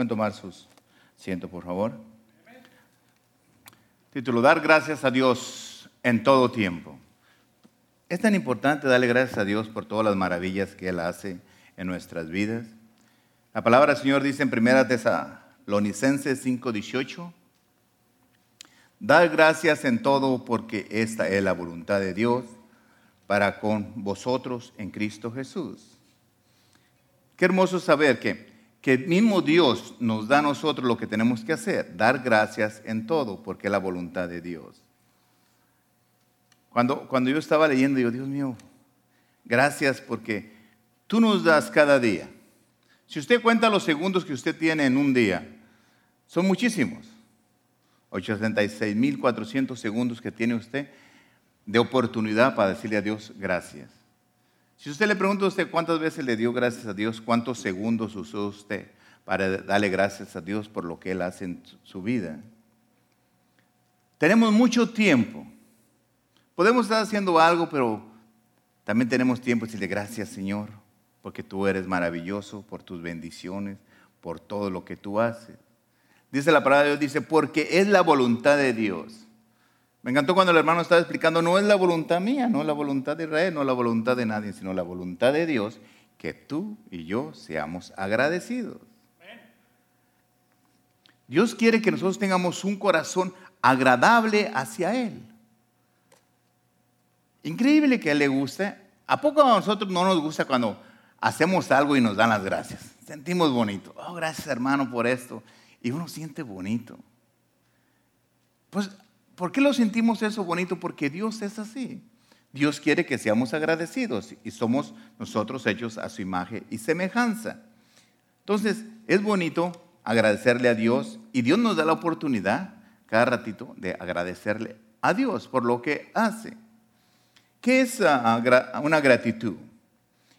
Pueden tomar sus asientos, por favor. Título, dar gracias a Dios en todo tiempo. Es tan importante darle gracias a Dios por todas las maravillas que Él hace en nuestras vidas. La palabra del Señor dice en 1 Tesalonicenses 5:18, dar gracias en todo porque esta es la voluntad de Dios para con vosotros en Cristo Jesús. Qué hermoso saber que que mismo Dios nos da a nosotros lo que tenemos que hacer, dar gracias en todo, porque es la voluntad de Dios. Cuando, cuando yo estaba leyendo, yo, Dios mío, gracias porque tú nos das cada día. Si usted cuenta los segundos que usted tiene en un día, son muchísimos. 86.400 segundos que tiene usted de oportunidad para decirle a Dios gracias. Si usted le pregunta a usted cuántas veces le dio gracias a Dios, cuántos segundos usó usted para darle gracias a Dios por lo que Él hace en su vida. Tenemos mucho tiempo. Podemos estar haciendo algo, pero también tenemos tiempo de decirle gracias Señor, porque tú eres maravilloso, por tus bendiciones, por todo lo que tú haces. Dice la palabra de Dios, dice, porque es la voluntad de Dios me encantó cuando el hermano estaba explicando, no es la voluntad mía, no es la voluntad de Israel, no es la voluntad de nadie, sino la voluntad de Dios, que tú y yo seamos agradecidos. Dios quiere que nosotros tengamos un corazón agradable hacia Él. Increíble que a Él le guste. ¿A poco a nosotros no nos gusta cuando hacemos algo y nos dan las gracias? Sentimos bonito. Oh, gracias hermano por esto. Y uno siente bonito. Pues ¿Por qué lo sentimos eso bonito? Porque Dios es así. Dios quiere que seamos agradecidos y somos nosotros hechos a su imagen y semejanza. Entonces, es bonito agradecerle a Dios y Dios nos da la oportunidad cada ratito de agradecerle a Dios por lo que hace. ¿Qué es ah, ah, una gratitud?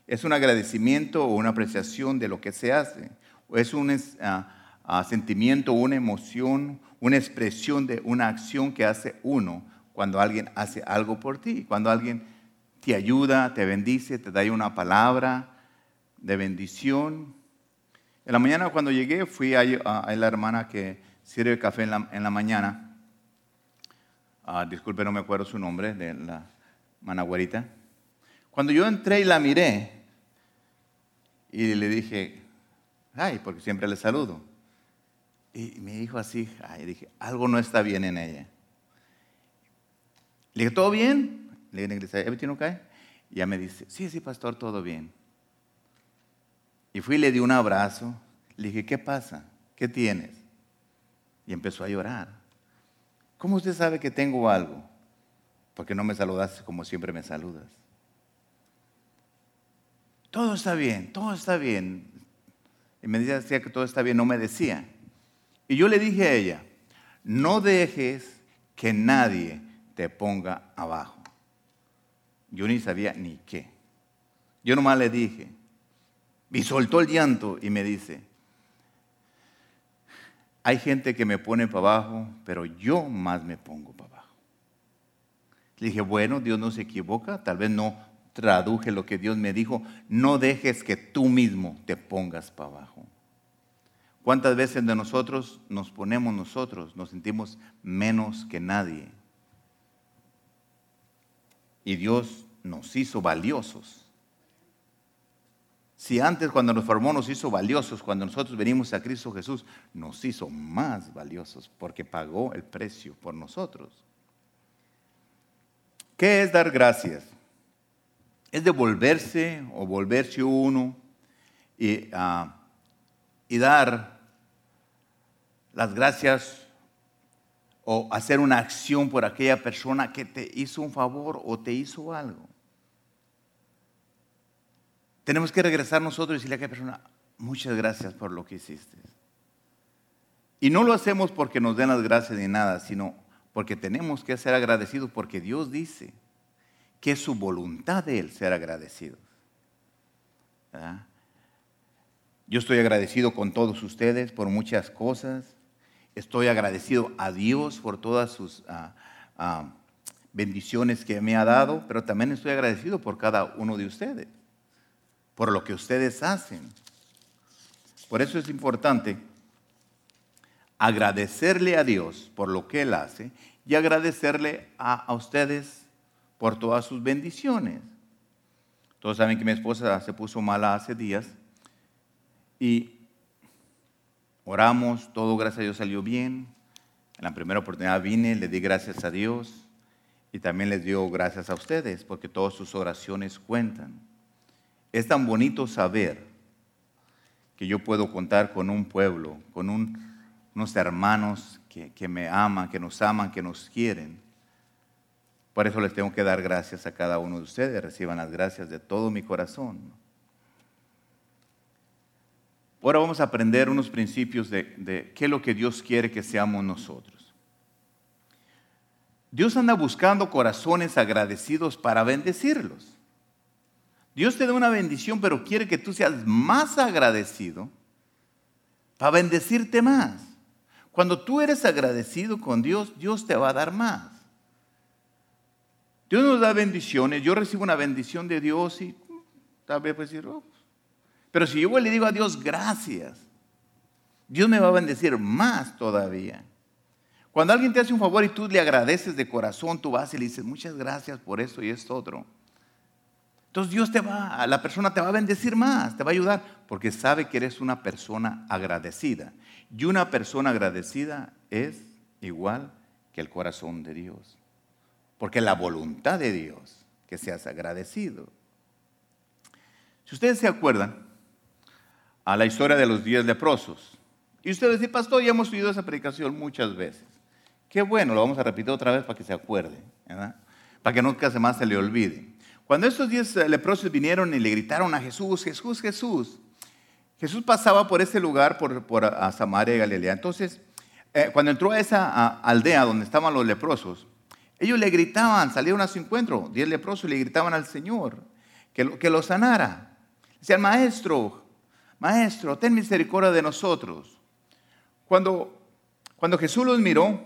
Es un agradecimiento o una apreciación de lo que se hace. Es un ah, sentimiento, una emoción, una expresión de una acción que hace uno cuando alguien hace algo por ti, cuando alguien te ayuda, te bendice, te da una palabra de bendición. En la mañana cuando llegué fui a, la hermana que sirve café en la, mañana. Ah, disculpe, no me acuerdo su nombre, de la managüerita. Cuando yo entré y la miré, y le dije, ay, porque siempre le saludo. Y me dijo así, ay, dije, algo no está bien en ella. Le dije, ¿todo bien? Le dije, ¿everything okay? Y ella me dice, sí, sí, pastor, todo bien. Y fui y le di un abrazo. Le dije, ¿qué pasa? ¿Qué tienes? Y empezó a llorar. ¿Cómo usted sabe que tengo algo? Porque no me saludaste como siempre me saludas. Todo está bien, todo está bien. Y me decía que todo está bien, no me decía. Y yo le dije a ella, no dejes que nadie te ponga abajo. Yo ni sabía ni qué. Yo nomás le dije, y soltó el llanto y me dice, hay gente que me pone para abajo, pero yo más me pongo para abajo. Le dije, bueno, Dios no se equivoca, tal vez no traduje lo que Dios me dijo, no dejes que tú mismo te pongas para abajo. ¿Cuántas veces de nosotros nos ponemos nosotros, nos sentimos menos que nadie? Y Dios nos hizo valiosos. Si antes cuando nos formó nos hizo valiosos, cuando nosotros venimos a Cristo Jesús, nos hizo más valiosos porque pagó el precio por nosotros. ¿Qué es dar gracias? Es devolverse o volverse uno y... Ah, y dar las gracias o hacer una acción por aquella persona que te hizo un favor o te hizo algo. Tenemos que regresar nosotros y decirle a aquella persona, muchas gracias por lo que hiciste. Y no lo hacemos porque nos den las gracias ni nada, sino porque tenemos que ser agradecidos porque Dios dice que es su voluntad de Él ser agradecidos. ¿verdad? Yo estoy agradecido con todos ustedes por muchas cosas. Estoy agradecido a Dios por todas sus ah, ah, bendiciones que me ha dado, pero también estoy agradecido por cada uno de ustedes, por lo que ustedes hacen. Por eso es importante agradecerle a Dios por lo que Él hace y agradecerle a, ustedes por todas sus bendiciones. Todos saben que mi esposa se puso mala hace días y oramos, todo gracias a Dios salió bien. En la primera oportunidad vine, le di gracias a Dios y también les dio gracias a ustedes porque todas sus oraciones cuentan. Es tan bonito saber que yo puedo contar con un pueblo, con unos hermanos que, que me aman, que nos aman, que nos quieren. Por eso les tengo que dar gracias a cada uno de ustedes. Reciban las gracias de todo mi corazón. Ahora vamos a aprender unos principios de, qué es lo que Dios quiere que seamos nosotros. Dios anda buscando corazones agradecidos para bendecirlos. Dios te da una bendición, pero quiere que tú seas más agradecido para bendecirte más. Cuando tú eres agradecido con Dios, Dios te va a dar más. Dios nos da bendiciones. Yo recibo una bendición de Dios y tal vez pues decir, oh". Pero si yo le digo a Dios gracias, Dios me va a bendecir más todavía. Cuando alguien te hace un favor y tú le agradeces de corazón, tú vas y le dices, muchas gracias por esto y esto otro. Entonces Dios te va, la persona te va a bendecir más, te va a ayudar, porque sabe que eres una persona agradecida. Y una persona agradecida es igual que el corazón de Dios. Porque la voluntad de Dios que seas agradecido. Si ustedes se acuerdan a la historia de los diez leprosos, y ustedes dicen, pastor, ya hemos oído esa predicación muchas veces. Qué bueno, lo vamos a repetir otra vez para que se acuerde, para que nunca más se le olvide. Cuando estos diez eh, leprosos vinieron y le gritaron a Jesús, Jesús, Jesús, Jesús pasaba por ese lugar, por, a Samaria y Galilea. Entonces, eh, cuando entró a esa aldea donde estaban los leprosos, ellos le gritaban, salieron a su encuentro, diez leprosos le gritaban al Señor que lo, que lo sanara. Decían, maestro, maestro, ten misericordia de nosotros. Cuando, cuando Jesús los miró,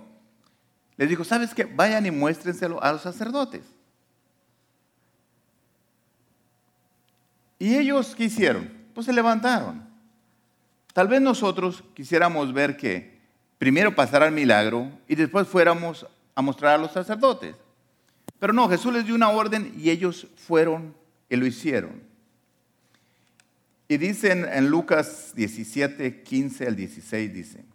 les dijo, ¿sabes qué? Vayan y muéstrenselo a los sacerdotes. ¿Y ellos qué hicieron? Pues se levantaron. Tal vez nosotros quisiéramos ver que primero pasara el milagro y después fuéramos a mostrar a los sacerdotes. Pero no, Jesús les dio una orden y ellos fueron y lo hicieron. Y dicen en Lucas 17, 15 al 16, dice,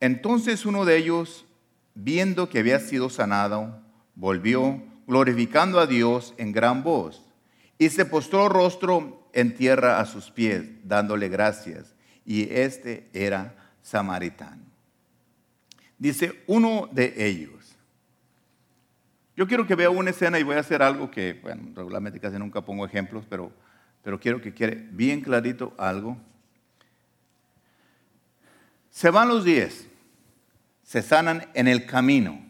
entonces uno de ellos, viendo que había sido sanado, volvió glorificando a Dios en gran voz y se postró rostro en tierra a sus pies, dándole gracias. Y este era samaritano. Dice uno de ellos. Yo quiero que vea una escena y voy a hacer algo que, bueno, regularmente casi nunca pongo ejemplos, pero, pero quiero que quede bien clarito algo. Se van los diez, se sanan en el camino.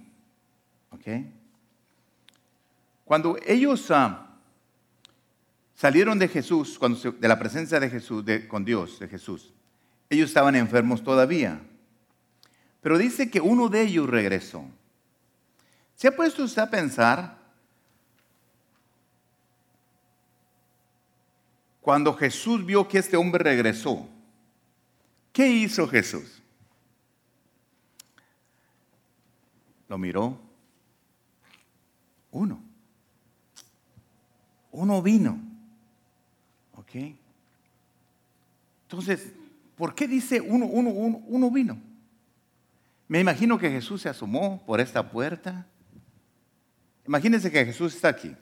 ¿Ok? Cuando ellos... Uh, salieron de Jesús, cuando de la presencia de Jesús, con Dios, de Jesús. Ellos estaban enfermos todavía. Pero dice que uno de ellos regresó. ¿Se ha puesto usted a pensar cuando Jesús vio que este hombre regresó? ¿Qué hizo Jesús? Lo miró. Uno. Uno vino. Entonces, ¿por qué dice uno, uno, uno, uno vino? Me imagino que Jesús se asomó por esta puerta. Imagínense que Jesús está aquí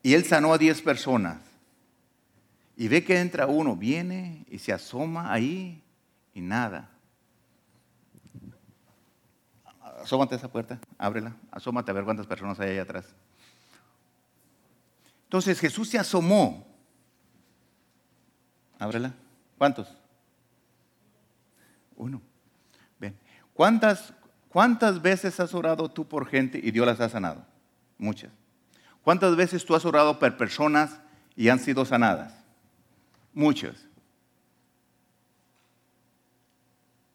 y él sanó a 10 personas. Y ve que entra uno, viene y se asoma ahí y nada. Asómate a esa puerta, ábrela, asómate a ver cuántas personas hay ahí atrás. Entonces Jesús se asomó Ábrela. ¿Cuántos? Uno. Ven. ¿Cuántas, ¿Cuántas veces has orado tú por gente y Dios las ha sanado? Muchas. ¿Cuántas veces tú has orado por personas y han sido sanadas? Muchas.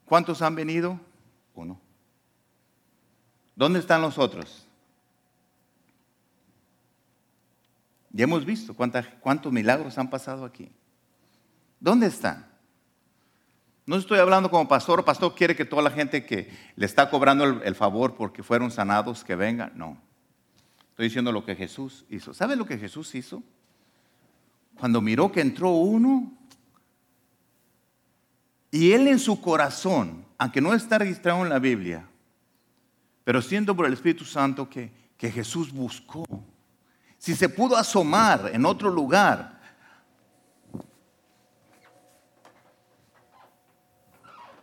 ¿Cuántos han venido? Uno. ¿Dónde están los otros? Ya hemos visto cuántos milagros han pasado aquí. ¿Dónde están? No estoy hablando como pastor, pastor quiere que toda la gente que le está cobrando el, favor porque fueron sanados, que venga. No. Estoy diciendo lo que Jesús hizo. ¿Sabe lo que Jesús hizo? Cuando miró que entró uno y él en su corazón, aunque no está registrado en la Biblia, pero siento por el Espíritu Santo que, que Jesús buscó. Si se pudo asomar en otro lugar,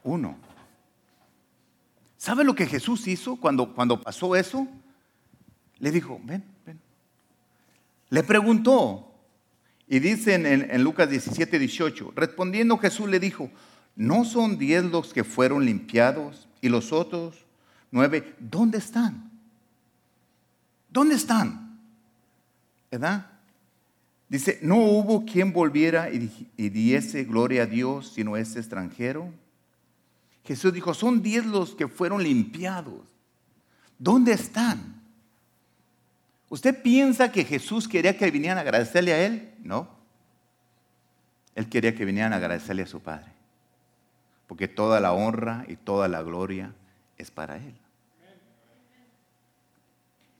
uno. ¿Sabe lo que Jesús hizo cuando, cuando pasó eso? Le dijo, ven, ven. Le preguntó, y dice en, en, Lucas 17, 18, respondiendo Jesús le dijo, ¿no son diez los que fueron limpiados y los otros nueve, ¿dónde están? ¿Dónde están? ¿Verdad? Dice, no hubo quien volviera y, y diese gloria a Dios sino ese extranjero. Jesús dijo, son diez los que fueron limpiados. ¿Dónde están? ¿Usted piensa que Jesús quería que vinieran a agradecerle a Él? No. Él quería que vinieran a agradecerle a su Padre. Porque toda la honra y toda la gloria es para Él.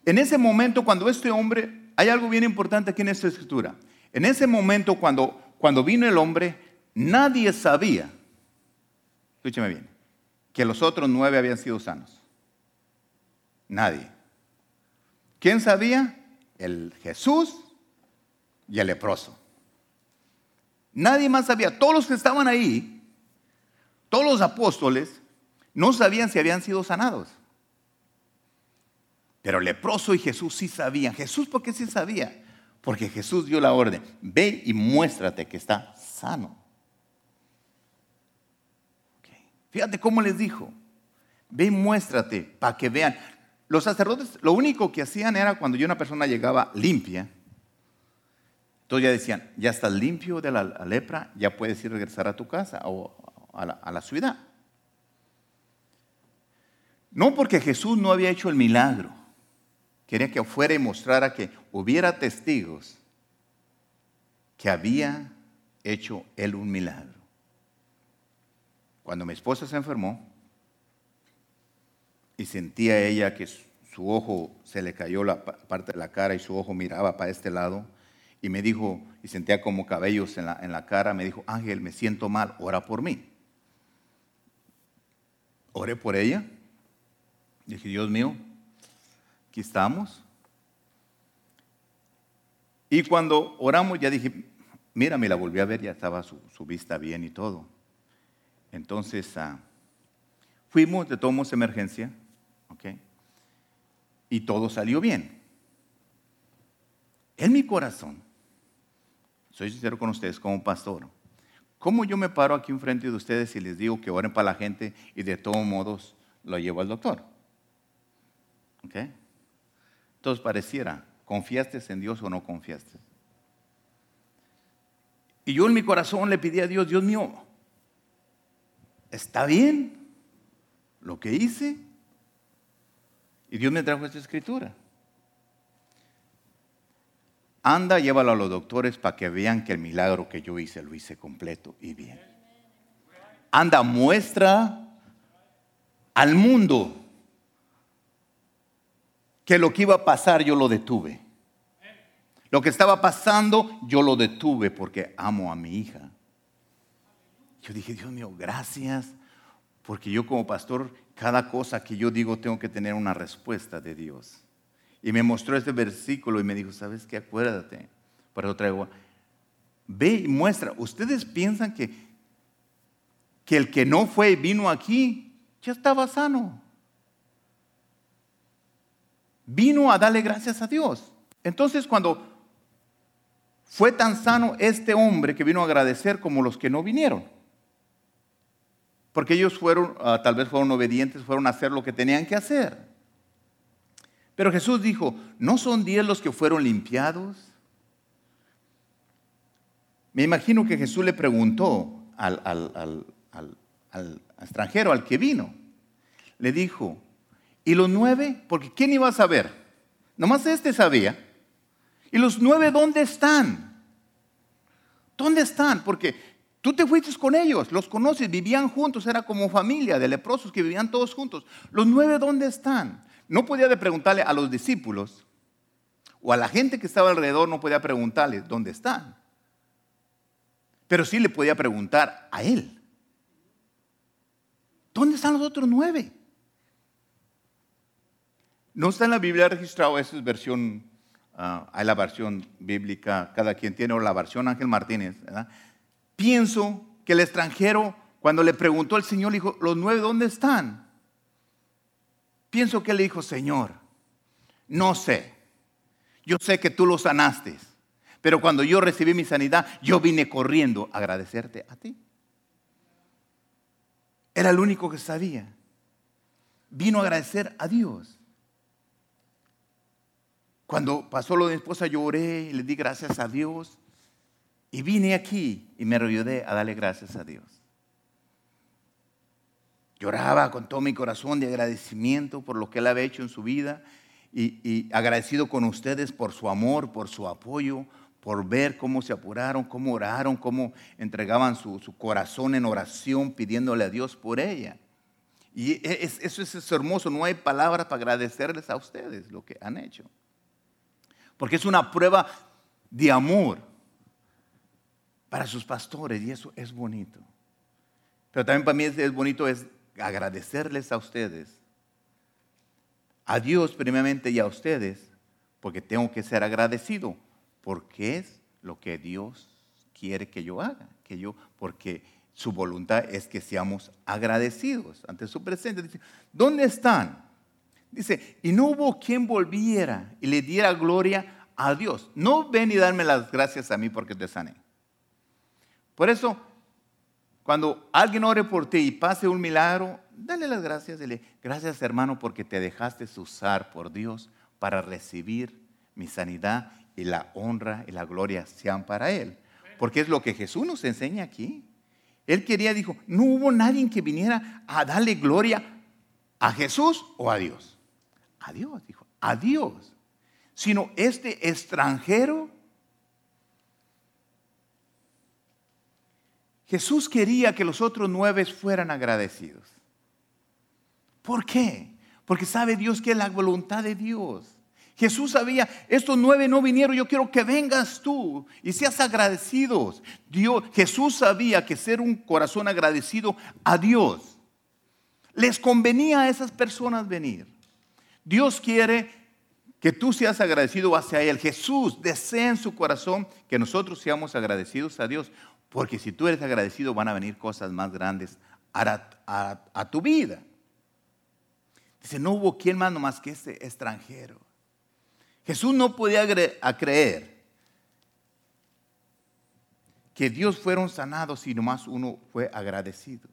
En ese momento, cuando este hombre, hay algo bien importante aquí en esta escritura. En ese momento, cuando, cuando vino el hombre, nadie sabía, escúcheme bien, que los otros nueve habían sido sanos. Nadie. ¿Quién sabía? El Jesús y el leproso. Nadie más sabía. Todos los que estaban ahí, todos los apóstoles, no sabían si habían sido sanados. Pero el leproso y Jesús sí sabían. Jesús, ¿por qué sí sabía? Porque Jesús dio la orden. Ve y muéstrate que está sano. Fíjate cómo les dijo. Ve y muéstrate para que vean. Los sacerdotes lo único que hacían era cuando una persona llegaba limpia, entonces ya decían, ya estás limpio de la lepra, ya puedes ir a regresar a tu casa o a la, a la ciudad. No porque Jesús no había hecho el milagro, quería que fuera y mostrara que hubiera testigos que había hecho él un milagro. Cuando mi esposa se enfermó y sentía ella que su ojo se le cayó la parte de la cara y su ojo miraba para este lado y me dijo, y sentía como cabellos en la, en la cara, me dijo, Ángel, me siento mal, ora por mí. Oré por ella. Dije, Dios mío, aquí estamos. Y cuando oramos, ya dije, mira, me la volví a ver, ya estaba su, su vista bien y todo. Entonces, ah, fuimos de tomos emergencia, ¿ok? Y todo salió bien. En mi corazón, soy sincero con ustedes como pastor, ¿cómo yo me paro aquí enfrente de ustedes y les digo que oren para la gente y de todos modos lo llevo al doctor? ¿Ok? Entonces pareciera, ¿confiaste en Dios o no confiaste? Y yo en mi corazón le pedí a Dios, Dios mío, está bien lo que hice. Y Dios me trajo esta escritura. Anda, llévalo a los doctores para que vean que el milagro que yo hice lo hice completo y bien. Anda, muestra al mundo que lo que iba a pasar yo lo detuve. Lo que estaba pasando yo lo detuve porque amo a mi hija. Yo dije, Dios mío, gracias, porque yo como pastor, cada cosa que yo digo tengo que tener una respuesta de Dios. Y me mostró este versículo y me dijo, ¿sabes qué? Acuérdate. Por eso traigo, ve y muestra. Ustedes piensan que, que el que no fue y vino aquí ya estaba sano. Vino a darle gracias a Dios. Entonces cuando fue tan sano este hombre que vino a agradecer como los que no vinieron. Porque ellos fueron, ah, tal vez fueron obedientes, fueron a hacer lo que tenían que hacer. Pero Jesús dijo, ¿no son diez los que fueron limpiados? Me imagino que Jesús le preguntó al, extranjero, al que vino. Le dijo, ¿y los nueve? Porque ¿quién iba a saber? Nomás este sabía. ¿Y los nueve dónde están? ¿Dónde están? Porque Tú te fuiste con ellos, los conoces, vivían juntos, era como familia de leprosos que vivían todos juntos. Los nueve, ¿dónde están? No podía preguntarle a los discípulos o a la gente que estaba alrededor, no podía preguntarle dónde están. Pero sí le podía preguntar a él. ¿Dónde están los otros nueve? No está en la Biblia registrado, esa es versión, ah, hay la versión bíblica, cada quien tiene, o la versión Ángel Martínez. Pienso que el extranjero, cuando le preguntó al Señor, le dijo, ¿los nueve dónde están? Pienso que le dijo, Señor, no sé. Yo sé que tú los sanaste, pero cuando yo recibí mi sanidad, yo vine corriendo a agradecerte a ti. Era el único que sabía. Vino a agradecer a Dios. Cuando pasó lo de mi esposa lloré y le di gracias a Dios. Y vine aquí y me ayudé a darle gracias a Dios. Lloraba con todo mi corazón de agradecimiento por lo que Él había hecho en su vida y, agradecido con ustedes por su amor, por su apoyo, por ver cómo se apuraron, cómo oraron, cómo entregaban su, corazón en oración pidiéndole a Dios por ella. Y e, eso es hermoso, no hay palabras para agradecerles a ustedes lo que han hecho porque es una prueba de amor para sus pastores y eso es bonito. Pero también para mí es, bonito es agradecerles a ustedes, a Dios primeramente y a ustedes, porque tengo que ser agradecido, porque es lo que Dios quiere que yo haga, que yo, porque su voluntad es que seamos agradecidos ante su presencia. Dice, ¿dónde están? Dice, y no hubo quien volviera y le diera gloria a Dios. No ven y darme las gracias a mí porque te sané. Por eso, cuando alguien ore por ti y pase un milagro, dale las gracias. Dile, gracias hermano porque te dejaste usar por Dios para recibir mi sanidad y la honra y la gloria sean para Él. Porque es lo que Jesús nos enseña aquí. Él quería, dijo, no hubo nadie que viniera a darle gloria a Jesús o a Dios a Dios, dijo, a Dios, sino este extranjero. Jesús quería que los otros nueve fueran agradecidos. ¿Por qué? Porque sabe Dios que es la voluntad de Dios. Jesús sabía, estos nueve no vinieron, yo quiero que vengas tú y seas agradecidos. Dios, Jesús sabía que ser un corazón agradecido a Dios les convenía a esas personas venir. Dios quiere que tú seas agradecido hacia Él. Jesús desea en su corazón que nosotros seamos agradecidos a Dios. Porque si tú eres agradecido van a venir cosas más grandes a, tu vida. Dice, no hubo quien más que ese extranjero. Jesús no podía creer que Dios fueron sanados si nomás uno fue agradecido.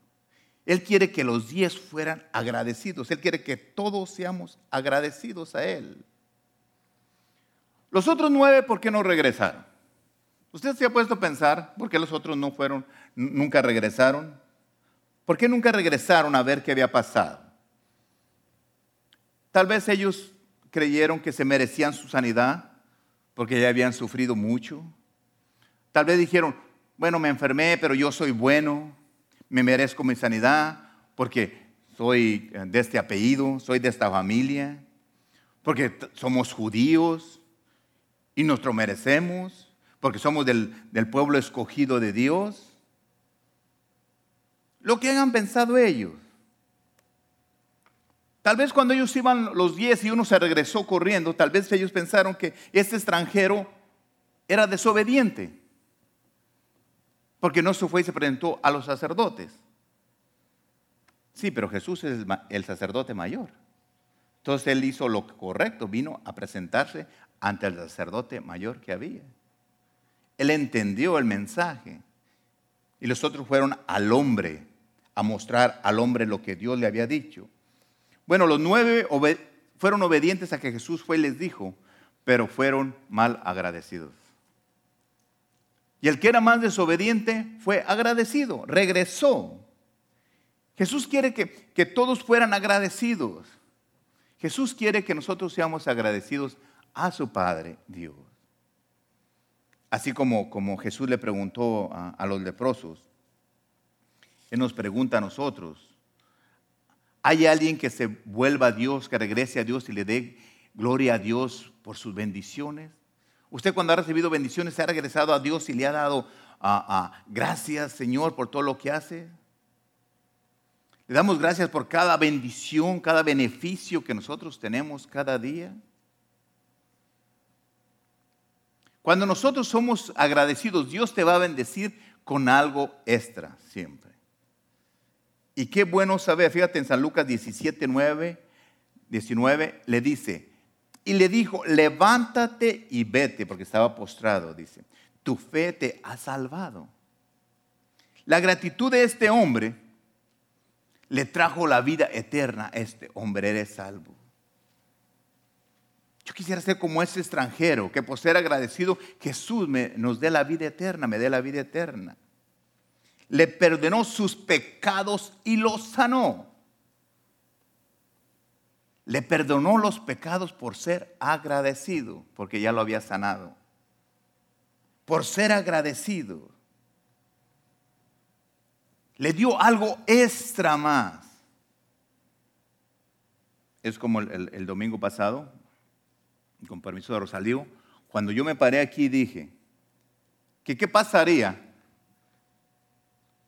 Él quiere que los diez fueran agradecidos. Él quiere que todos seamos agradecidos a Él. Los otros nueve, ¿por qué no regresaron? ¿Usted se ha puesto a pensar por qué los otros no fueron, nunca regresaron? ¿Por qué nunca regresaron a ver qué había pasado? Tal vez ellos creyeron que se merecían su sanidad porque ya habían sufrido mucho. Tal vez dijeron, bueno, me enfermé, pero yo soy bueno me merezco mi sanidad porque soy de este apellido, soy de esta familia, porque somos judíos y nos lo merecemos, porque somos del, pueblo escogido de Dios. Lo que hayan pensado ellos. Tal vez cuando ellos iban los diez y uno se regresó corriendo, tal vez ellos pensaron que este extranjero era desobediente porque no se fue y se presentó a los sacerdotes. Sí, pero Jesús es el sacerdote mayor. Entonces él hizo lo correcto, vino a presentarse ante el sacerdote mayor que había. Él entendió el mensaje. Y los otros fueron al hombre, a mostrar al hombre lo que Dios le había dicho. Bueno, los nueve fueron obedientes a que Jesús fue y les dijo, pero fueron mal agradecidos. Y el que era más desobediente fue agradecido, regresó. Jesús quiere que, que todos fueran agradecidos. Jesús quiere que nosotros seamos agradecidos a su Padre Dios. Así como, como Jesús le preguntó a, los leprosos, Él nos pregunta a nosotros, ¿hay alguien que se vuelva a Dios, que regrese a Dios y le dé gloria a Dios por sus bendiciones? Usted cuando ha recibido bendiciones, ¿se ha regresado a Dios y le ha dado gracias, Señor, por todo lo que hace? Le damos gracias por cada bendición, cada beneficio que nosotros tenemos cada día. Cuando nosotros somos agradecidos, Dios te va a bendecir con algo extra siempre. Y qué bueno saber, fíjate en San Lucas 17, 9, 19, le dice, y le dijo, levántate y vete, porque estaba postrado, dice, tu fe te ha salvado. La gratitud de este hombre le trajo la vida eterna a este hombre, eres salvo. Yo quisiera ser como ese extranjero, que por ser agradecido, Jesús nos dé la vida eterna, me dé la vida eterna. Le perdonó sus pecados y los sanó. Le perdonó los pecados por ser agradecido, porque ya lo había sanado. Por ser agradecido. Le dio algo extra más. Es como el domingo pasado, con permiso de Rosalío, cuando yo me paré aquí dije, que qué pasaría.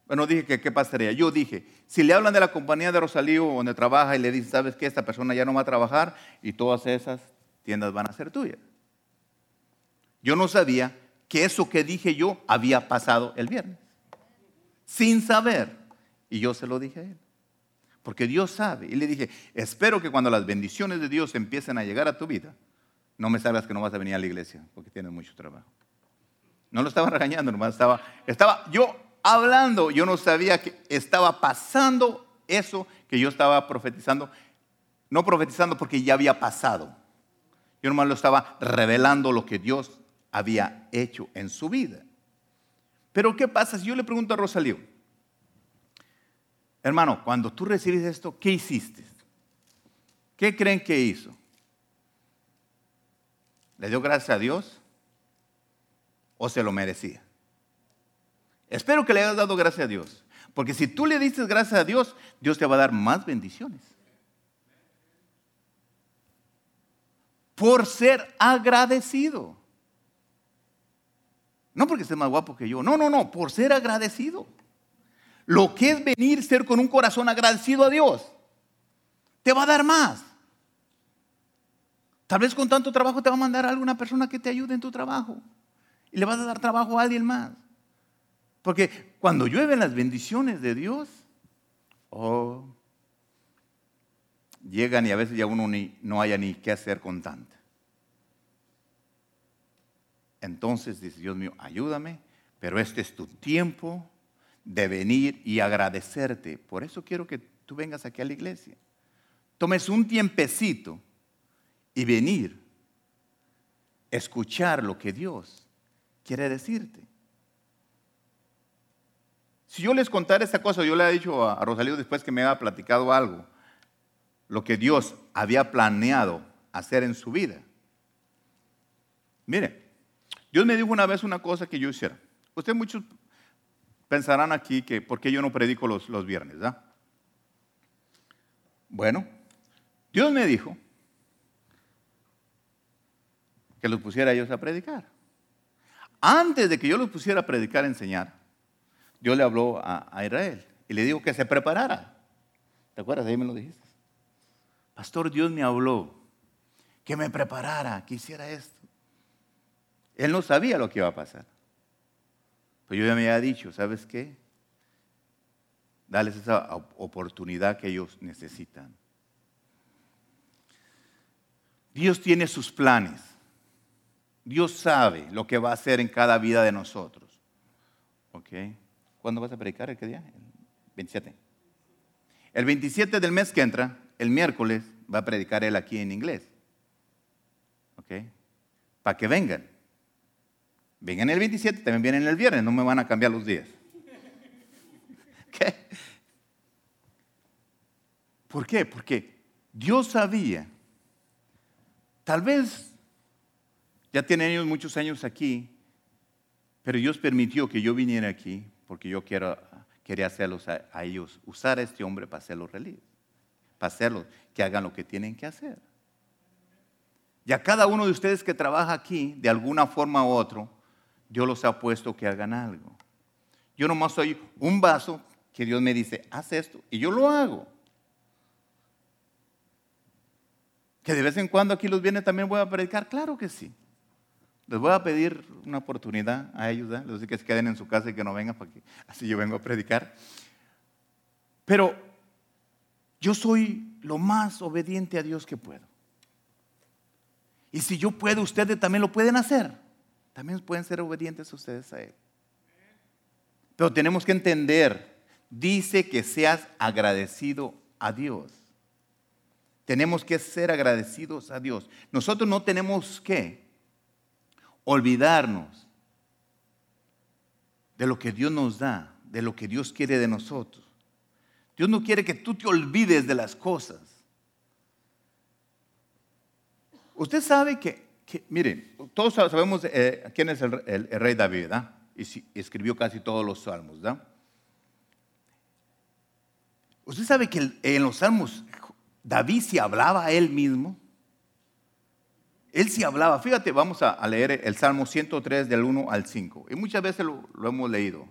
Bueno, dije que qué pasaría. Yo dije, si le hablan de la compañía de Rosalío donde trabaja y le dicen, ¿sabes qué? Esta persona ya no va a trabajar y todas esas tiendas van a ser tuyas. Yo no sabía que eso que dije yo había pasado el viernes. Sin saber. Y yo se lo dije a él. Porque Dios sabe. Y le dije, espero que cuando las bendiciones de Dios empiecen a llegar a tu vida, no me sabes que no vas a venir a la iglesia porque tienes mucho trabajo. No lo estaba regañando, nomás estaba, estaba yo hablando, yo no sabía que estaba pasando eso que yo estaba profetizando. No profetizando porque ya había pasado. Yo nomás lo estaba revelando lo que Dios había hecho en su vida. Pero ¿qué pasa si yo le pregunto a Rosalío? Hermano, cuando tú recibes esto, ¿qué hiciste? ¿Qué creen que hizo? ¿Le dio gracias a Dios? ¿O se lo merecía? Espero que le hayas dado gracias a Dios. Porque si tú le dices gracias a Dios, Dios te va a dar más bendiciones. Por ser agradecido. No porque esté más guapo que yo. No, no, no. Por ser agradecido. Lo que es venir, ser con un corazón agradecido a Dios. Te va a dar más. Tal vez con tanto trabajo te va a mandar a alguna persona que te ayude en tu trabajo. Y le vas a dar trabajo a alguien más. Porque cuando llueven las bendiciones de Dios, oh, llegan y a veces ya uno ni, no haya ni qué hacer con tanta. Entonces dice, Dios mío, ayúdame, pero este es tu tiempo de venir y agradecerte. Por eso quiero que tú vengas aquí a la iglesia. Tomes un tiempecito y venir, escuchar lo que Dios quiere decirte. Si yo les contara esta cosa, yo le he dicho a Rosalío después que me había platicado algo, lo que Dios había planeado hacer en su vida. Mire, Dios me dijo una vez una cosa que yo hiciera. Ustedes muchos pensarán aquí que por qué yo no predico los, los viernes, ¿verdad? Bueno, Dios me dijo que los pusiera ellos a predicar. Antes de que yo los pusiera a predicar, a enseñar, Dios le habló a, Israel y le dijo que se preparara. ¿Te acuerdas? Ahí me lo dijiste. Pastor, Dios me habló que me preparara, que hiciera esto. Él no sabía lo que iba a pasar. Pero yo ya me había dicho, ¿sabes qué? Dales esa oportunidad que ellos necesitan. Dios tiene sus planes. Dios sabe lo que va a hacer en cada vida de nosotros. ¿Ok? ¿Cuándo vas a predicar? ¿El qué día? El 27. El 27 del mes que entra, el miércoles, va a predicar él aquí en inglés. ¿Ok? Para que vengan. Vengan el 27, también vienen el viernes, no me van a cambiar los días. ¿Qué? ¿Por qué? Porque Dios sabía, tal vez ya tienen ellos muchos años aquí, pero Dios permitió que yo viniera aquí porque yo quiero, quería hacerlos a, ellos, usar a este hombre para hacerlos realizar, para hacerlos que hagan lo que tienen que hacer. Y a cada uno de ustedes que trabaja aquí, de alguna forma u otra, Dios los ha puesto que hagan algo. Yo nomás soy un vaso que Dios me dice, haz esto, y yo lo hago. Que de vez en cuando aquí los viene también voy a predicar, claro que sí. Les voy a pedir una oportunidad a ellos, les digo que se queden en su casa y que no vengan para que así yo vengo a predicar. Pero yo soy lo más obediente a Dios que puedo. Y si yo puedo, ustedes también lo pueden hacer. También pueden ser obedientes ustedes a Él. Pero tenemos que entender, dice que seas agradecido a Dios. Tenemos que ser agradecidos a Dios. Nosotros no tenemos que olvidarnos de lo que Dios nos da, de lo que Dios quiere de nosotros. Dios no quiere que tú te olvides de las cosas. Usted sabe que, miren, todos sabemos eh, quién es el, rey David, ¿verdad? Y escribió casi todos los salmos, ¿verdad? Usted sabe que en los salmos David se hablaba a él mismo. Él sí hablaba. Fíjate, vamos a, leer el Salmo 103 del 1 al 5. Y muchas veces lo, hemos leído.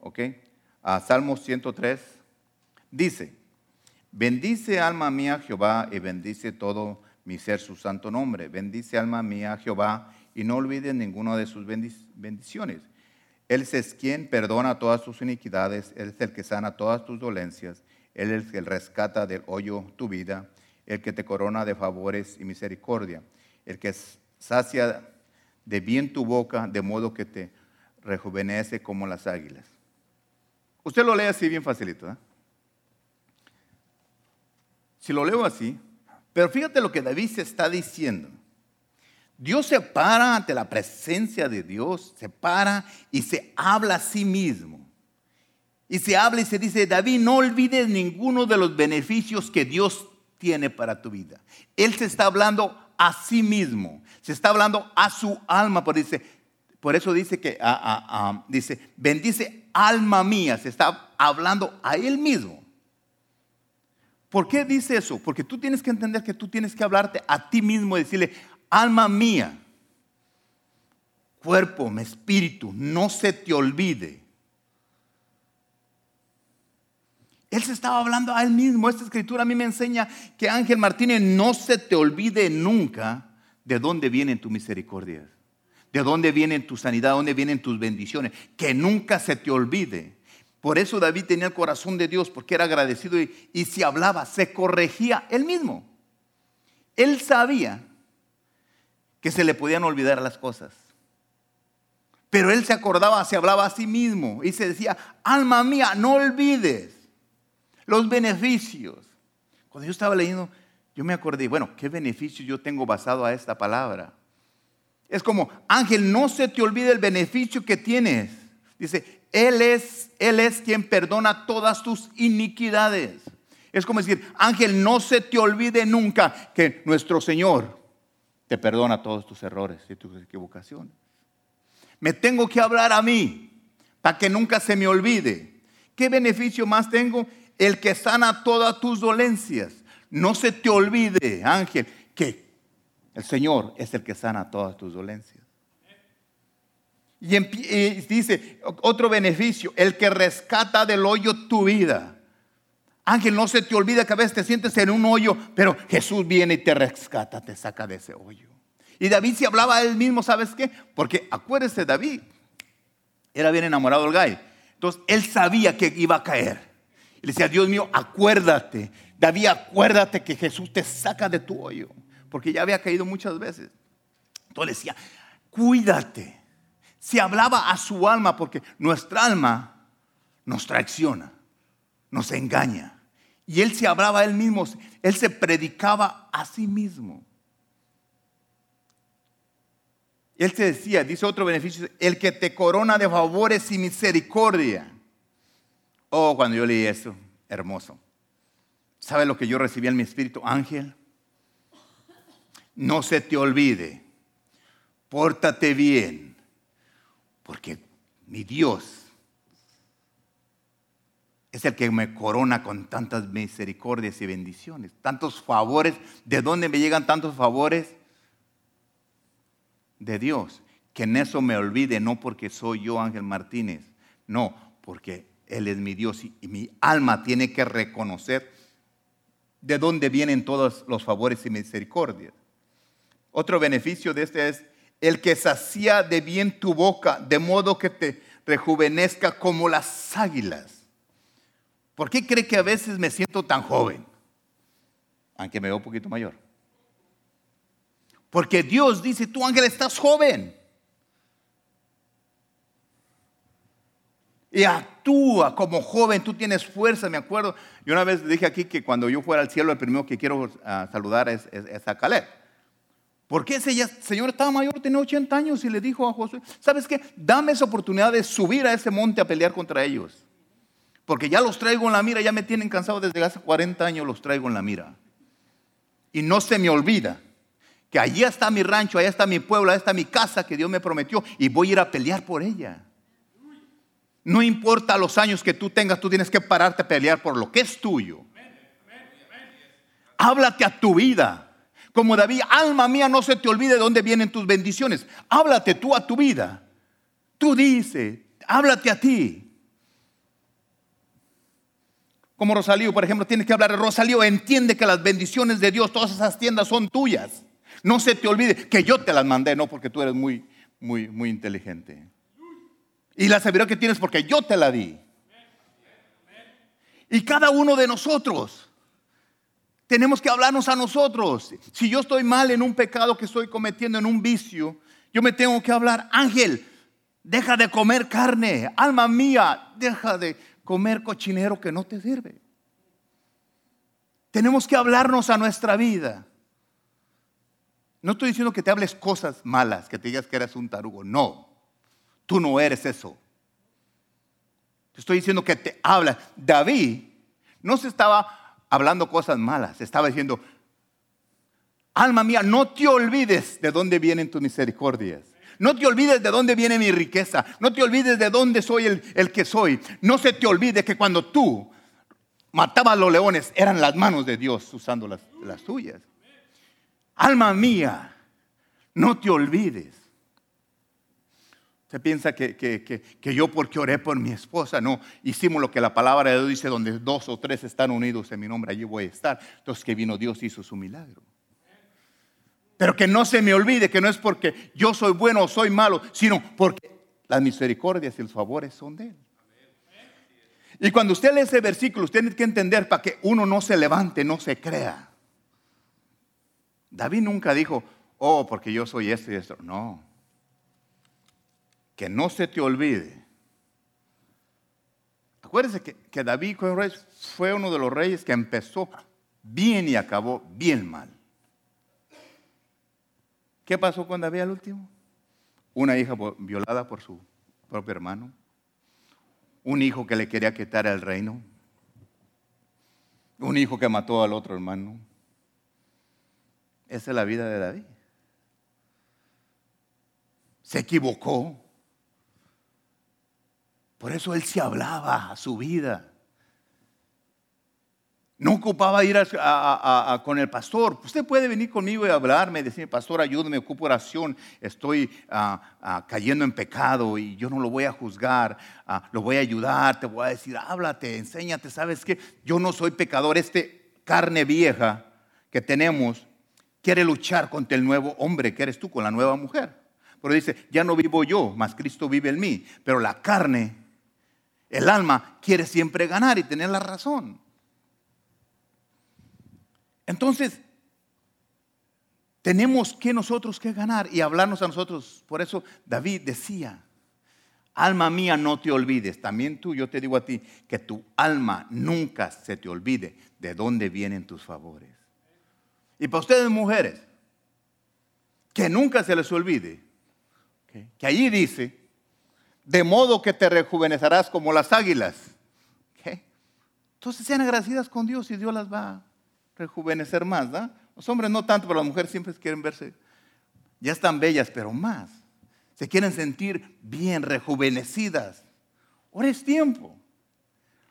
¿Ok? A Salmo 103 dice, bendice alma mía Jehová y bendice todo mi ser su santo nombre. Bendice alma mía Jehová y no olvides ninguna de sus bendiciones. Él es quien perdona todas tus iniquidades, Él es el que sana todas tus dolencias él es el que rescata del hoyo tu vida, el que te corona de favores y misericordia, el que sacia de bien tu boca, de modo que te rejuvenece como las águilas. Usted lo lee así bien facilito. ¿eh? Si lo leo así, pero fíjate lo que David se está diciendo. Dios se para ante la presencia de Dios, se para y se habla a sí mismo. Y se habla y se dice, David, no olvides ninguno de los beneficios que Dios tiene para tu vida. Él se está hablando a sí mismo, se está hablando a su alma, por, dice, por eso dice que, dice, bendice alma mía, se está hablando a él mismo. ¿Por qué dice eso? Porque tú tienes que entender que tú tienes que hablarte a ti mismo y decirle, alma mía, cuerpo, espíritu, no se te olvide Él se estaba hablando a él mismo. Esta escritura a mí me enseña que Ángel Martínez no se te olvide nunca de dónde vienen tus misericordias, de dónde vienen tu sanidad, de dónde vienen tus bendiciones. Que nunca se te olvide. Por eso David tenía el corazón de Dios, porque era agradecido y, y si hablaba, se corregía él mismo. Él sabía que se le podían olvidar las cosas. Pero él se acordaba, se hablaba a sí mismo y se decía, alma mía, no olvides los beneficios. Cuando yo estaba leyendo, yo me acordé, bueno, ¿qué beneficio yo tengo basado a esta palabra? Es como, Ángel, no se te olvide el beneficio que tienes. Dice, Él es, Él es quien perdona todas tus iniquidades. Es como decir, Ángel, no se te olvide nunca que nuestro Señor te perdona todos tus errores y tus equivocaciones. Me tengo que hablar a mí para que nunca se me olvide. ¿Qué beneficio más tengo? El que sana todas tus dolencias. No se te olvide, ángel, que el Señor es el que sana todas tus dolencias. Y, dice otro beneficio, el que rescata del hoyo tu vida. Ángel, no se te olvide que a veces te sientes en un hoyo, pero Jesús viene y te rescata, te saca de ese hoyo. Y David se hablaba a él mismo, ¿sabes qué? Porque acuérdese, David era bien enamorado del gay. Entonces él sabía que iba a caer. Le decía, Dios mío, acuérdate. David, acuérdate que Jesús te saca de tu hoyo. Porque ya había caído muchas veces. Entonces decía, cuídate. Se hablaba a su alma porque nuestra alma nos traiciona, nos engaña. Y él se hablaba a él mismo, él se predicaba a sí mismo. Él te decía, dice otro beneficio, el que te corona de favores y misericordia. Oh, cuando yo leí eso, hermoso. ¿Sabe lo que yo recibí en mi espíritu? Ángel, no se te olvide, pórtate bien, porque mi Dios es el que me corona con tantas misericordias y bendiciones, tantos favores. ¿De dónde me llegan tantos favores? De Dios. Que en eso me olvide, no porque soy yo Ángel Martínez, no, porque Él es mi Dios y, mi alma tiene que reconocer de dónde vienen todos los favores y misericordias. Otro beneficio de este es el que sacía de bien tu boca, de modo que te rejuvenezca como las águilas. ¿Por qué cree que a veces me siento tan joven? Aunque me veo un poquito mayor. Porque Dios dice, tú ángel estás joven. Y actúa como joven, tú tienes fuerza, me acuerdo. Yo una vez dije aquí que cuando yo fuera al cielo, el primero que quiero ah, saludar es, a Caleb. Porque ese señor estaba mayor, tenía 80 años y le dijo a Josué, ¿sabes qué? Dame esa oportunidad de subir a ese monte a pelear contra ellos. Porque ya los traigo en la mira, ya me tienen cansado desde hace 40 años, los traigo en la mira. Y no se me olvida que allí está mi rancho, allá está mi pueblo, allá está mi casa que Dios me prometió y voy a ir a pelear por ella. No importa los años que tú tengas, tú tienes que pararte a pelear por lo que es tuyo. Háblate a tu vida. Como David, alma mía, no se te olvide de dónde vienen tus bendiciones. Háblate tú a tu vida. Tú dices, háblate a ti. Como Rosalío, por ejemplo, tienes que hablar Rosalío, entiende que las bendiciones de Dios, todas esas tiendas son tuyas. No se te olvide que yo te las mandé, no porque tú eres muy, muy, muy inteligente. Y la seguridad que tienes porque yo te la di. Y cada uno de nosotros tenemos que hablarnos a nosotros. Si yo estoy mal en un pecado que estoy cometiendo, en un vicio, yo me tengo que hablar, Ángel, deja de comer carne, alma mía, deja de comer cochinero que no te sirve. Tenemos que hablarnos a nuestra vida. No estoy diciendo que te hables cosas malas, que te digas que eres un tarugo. No, tú no eres eso. Te estoy diciendo que te habla. David no se estaba hablando cosas malas, estaba diciendo, alma mía, no te olvides de dónde vienen tus misericordias. No te olvides de dónde viene mi riqueza. No te olvides de dónde soy el, que soy. No se te olvide que cuando tú matabas a los leones eran las manos de Dios usando las, las tuyas. Alma mía, no te olvides. Se piensa que, que, yo porque oré por mi esposa, no, hicimos lo que la palabra de Dios dice, donde dos o tres están unidos en mi nombre, allí voy a estar. Entonces que vino Dios hizo su milagro. Pero que no se me olvide que no es porque yo soy bueno o soy malo, sino porque las misericordias y los favores son de Él. Y cuando usted lee ese versículo, usted tiene que entender para que uno no se levante, no se crea. David nunca dijo, oh, porque yo soy esto y esto. No. Que no se te olvide. Acuérdese que, que David fue uno de los reyes que empezó bien y acabó bien mal. ¿Qué pasó con David al último? Una hija violada por su propio hermano. Un hijo que le quería quitar el reino. Un hijo que mató al otro hermano. Esa es la vida de David. Se equivocó. Por eso él se hablaba a su vida. No ocupaba ir con el pastor. Usted puede venir conmigo y hablarme, decir, pastor, ayúdame, ocupo oración, estoy ah, ah, cayendo en pecado y yo no lo voy a juzgar, ah, lo voy a ayudar, te voy a decir, háblate, enséñate, ¿sabes qué? Yo no soy pecador, este carne vieja que tenemos quiere luchar contra el nuevo hombre que eres tú, con la nueva mujer. Pero dice, ya no vivo yo, mas Cristo vive en mí. Pero la carne, el alma, quiere siempre ganar y tener la razón. Entonces, tenemos que nosotros que ganar y hablarnos a nosotros. Por eso David decía, alma mía, no te olvides. También tú, yo te digo a ti, que tu alma nunca se te olvide de dónde vienen tus favores. Y para ustedes mujeres, que nunca se les olvide, que allí dice, de modo que te rejuvenecerás como las águilas. Entonces sean agradecidas con Dios y Dios las va rejuvenecer más, ¿da? Los hombres no tanto, pero las mujeres siempre quieren verse, ya están bellas, pero más. Se quieren sentir bien, rejuvenecidas. Ahora es tiempo.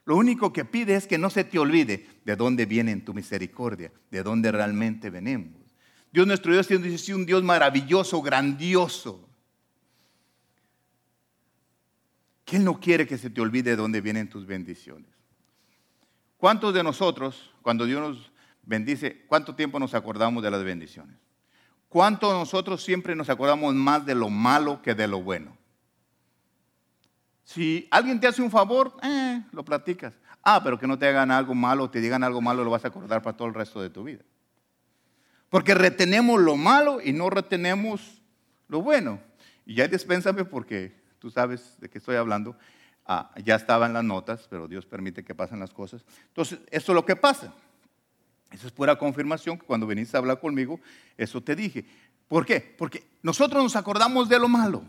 Lo único que pide es que no se te olvide de dónde viene tu misericordia, de dónde realmente venimos. Dios nuestro Dios es un Dios maravilloso, grandioso. Él no quiere que se te olvide de dónde vienen tus bendiciones. ¿Cuántos de nosotros, cuando Dios nos bendice, cuánto tiempo nos acordamos de las bendiciones? ¿Cuántos de nosotros siempre nos acordamos más de lo malo que de lo bueno? Si alguien te hace un favor, eh, lo platicas. Ah, pero que no te hagan algo malo, te digan algo malo, lo vas a acordar para todo el resto de tu vida. Porque retenemos lo malo y no retenemos lo bueno. Y ya dispénsame porque tú sabes de qué estoy hablando. Ah, ya estaba en las notas, pero Dios permite que pasen las cosas. Entonces, eso es lo que pasa. Eso es pura confirmación que cuando veniste a hablar conmigo, eso te dije. ¿Por qué? Porque nosotros nos acordamos de lo malo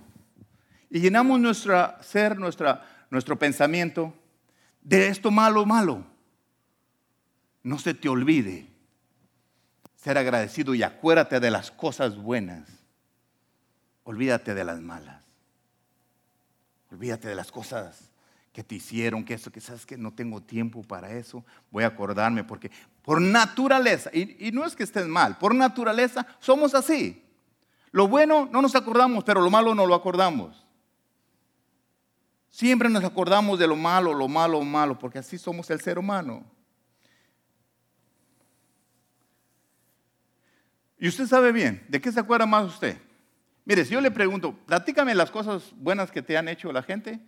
y llenamos nuestro ser, nuestra, nuestro pensamiento de esto malo, malo. No se te olvide ser agradecido y acuérdate de las cosas buenas. Olvídate de las malas. Olvídate de las cosas que te hicieron, que eso, que sabes que no tengo tiempo para eso. Voy a acordarme porque por naturaleza, y, no es que estés mal, por naturaleza somos así. Lo bueno no nos acordamos, pero lo malo no lo acordamos. Siempre nos acordamos de lo malo, lo malo, lo malo, porque así somos el ser humano. Y usted sabe bien, ¿de qué se acuerda más usted? Mire, si yo le pregunto, platícame las cosas buenas que te han hecho la gente,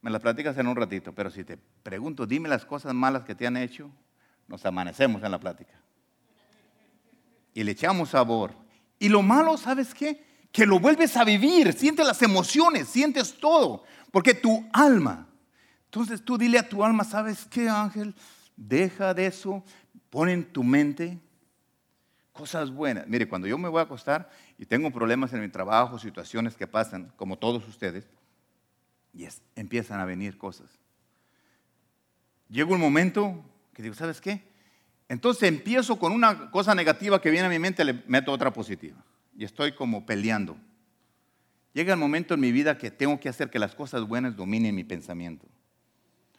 me las platicas en un ratito, pero si te pregunto, dime las cosas malas que te han hecho, nos amanecemos en la plática. Y le echamos sabor. Y lo malo, ¿sabes qué? Que lo vuelves a vivir, sientes las emociones, sientes todo. Porque tu alma, entonces tú dile a tu alma, ¿sabes qué ángel? Deja de eso, pon en tu mente cosas buenas. Mire, cuando yo me voy a acostar y tengo problemas en mi trabajo, situaciones que pasan, como todos ustedes, y empiezan a venir cosas. Llega un momento que digo, ¿sabes qué? Entonces empiezo con una cosa negativa que viene a mi mente, le meto otra positiva. Y estoy como peleando. Llega el momento en mi vida que tengo que hacer que las cosas buenas dominen mi pensamiento.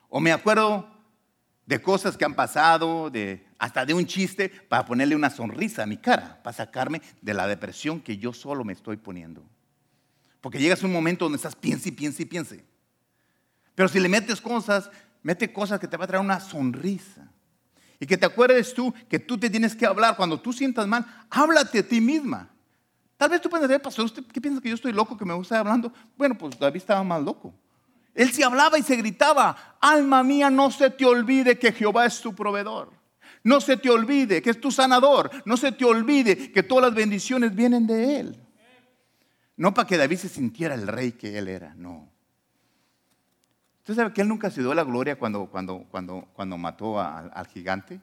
O me acuerdo de cosas que han pasado, de, hasta de un chiste, para ponerle una sonrisa a mi cara, para sacarme de la depresión que yo solo me estoy poniendo. Porque llegas a un momento donde estás piense y piense y piense. Pero si le metes cosas, mete cosas que te va a traer una sonrisa. Y que te acuerdes tú que tú te tienes que hablar. Cuando tú sientas mal, háblate a ti misma. Tal vez tú decir, pastor, ¿usted qué piensa que yo estoy loco, que me gusta hablando? Bueno, pues David estaba más loco. Él se hablaba y se gritaba, alma mía, no se te olvide que Jehová es tu proveedor. No se te olvide que es tu sanador. No se te olvide que todas las bendiciones vienen de Él. No para que David se sintiera el rey que Él era, no. ¿Usted sabe que Él nunca se dio la gloria cuando, cuando, cuando, cuando mató al gigante?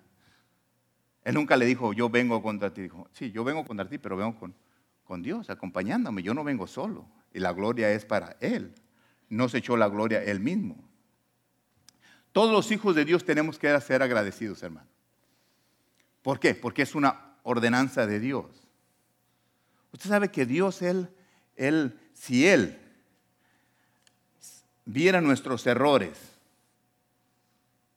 Él nunca le dijo, yo vengo contra ti. Dijo, sí, yo vengo contra ti, pero vengo con, con Dios, acompañándome. Yo no vengo solo. Y la gloria es para Él. No se echó la gloria Él mismo. Todos los hijos de Dios tenemos que ser agradecidos, hermano. ¿Por qué? Porque es una ordenanza de Dios. Usted sabe que Dios, Él, Él, si Él viera nuestros errores,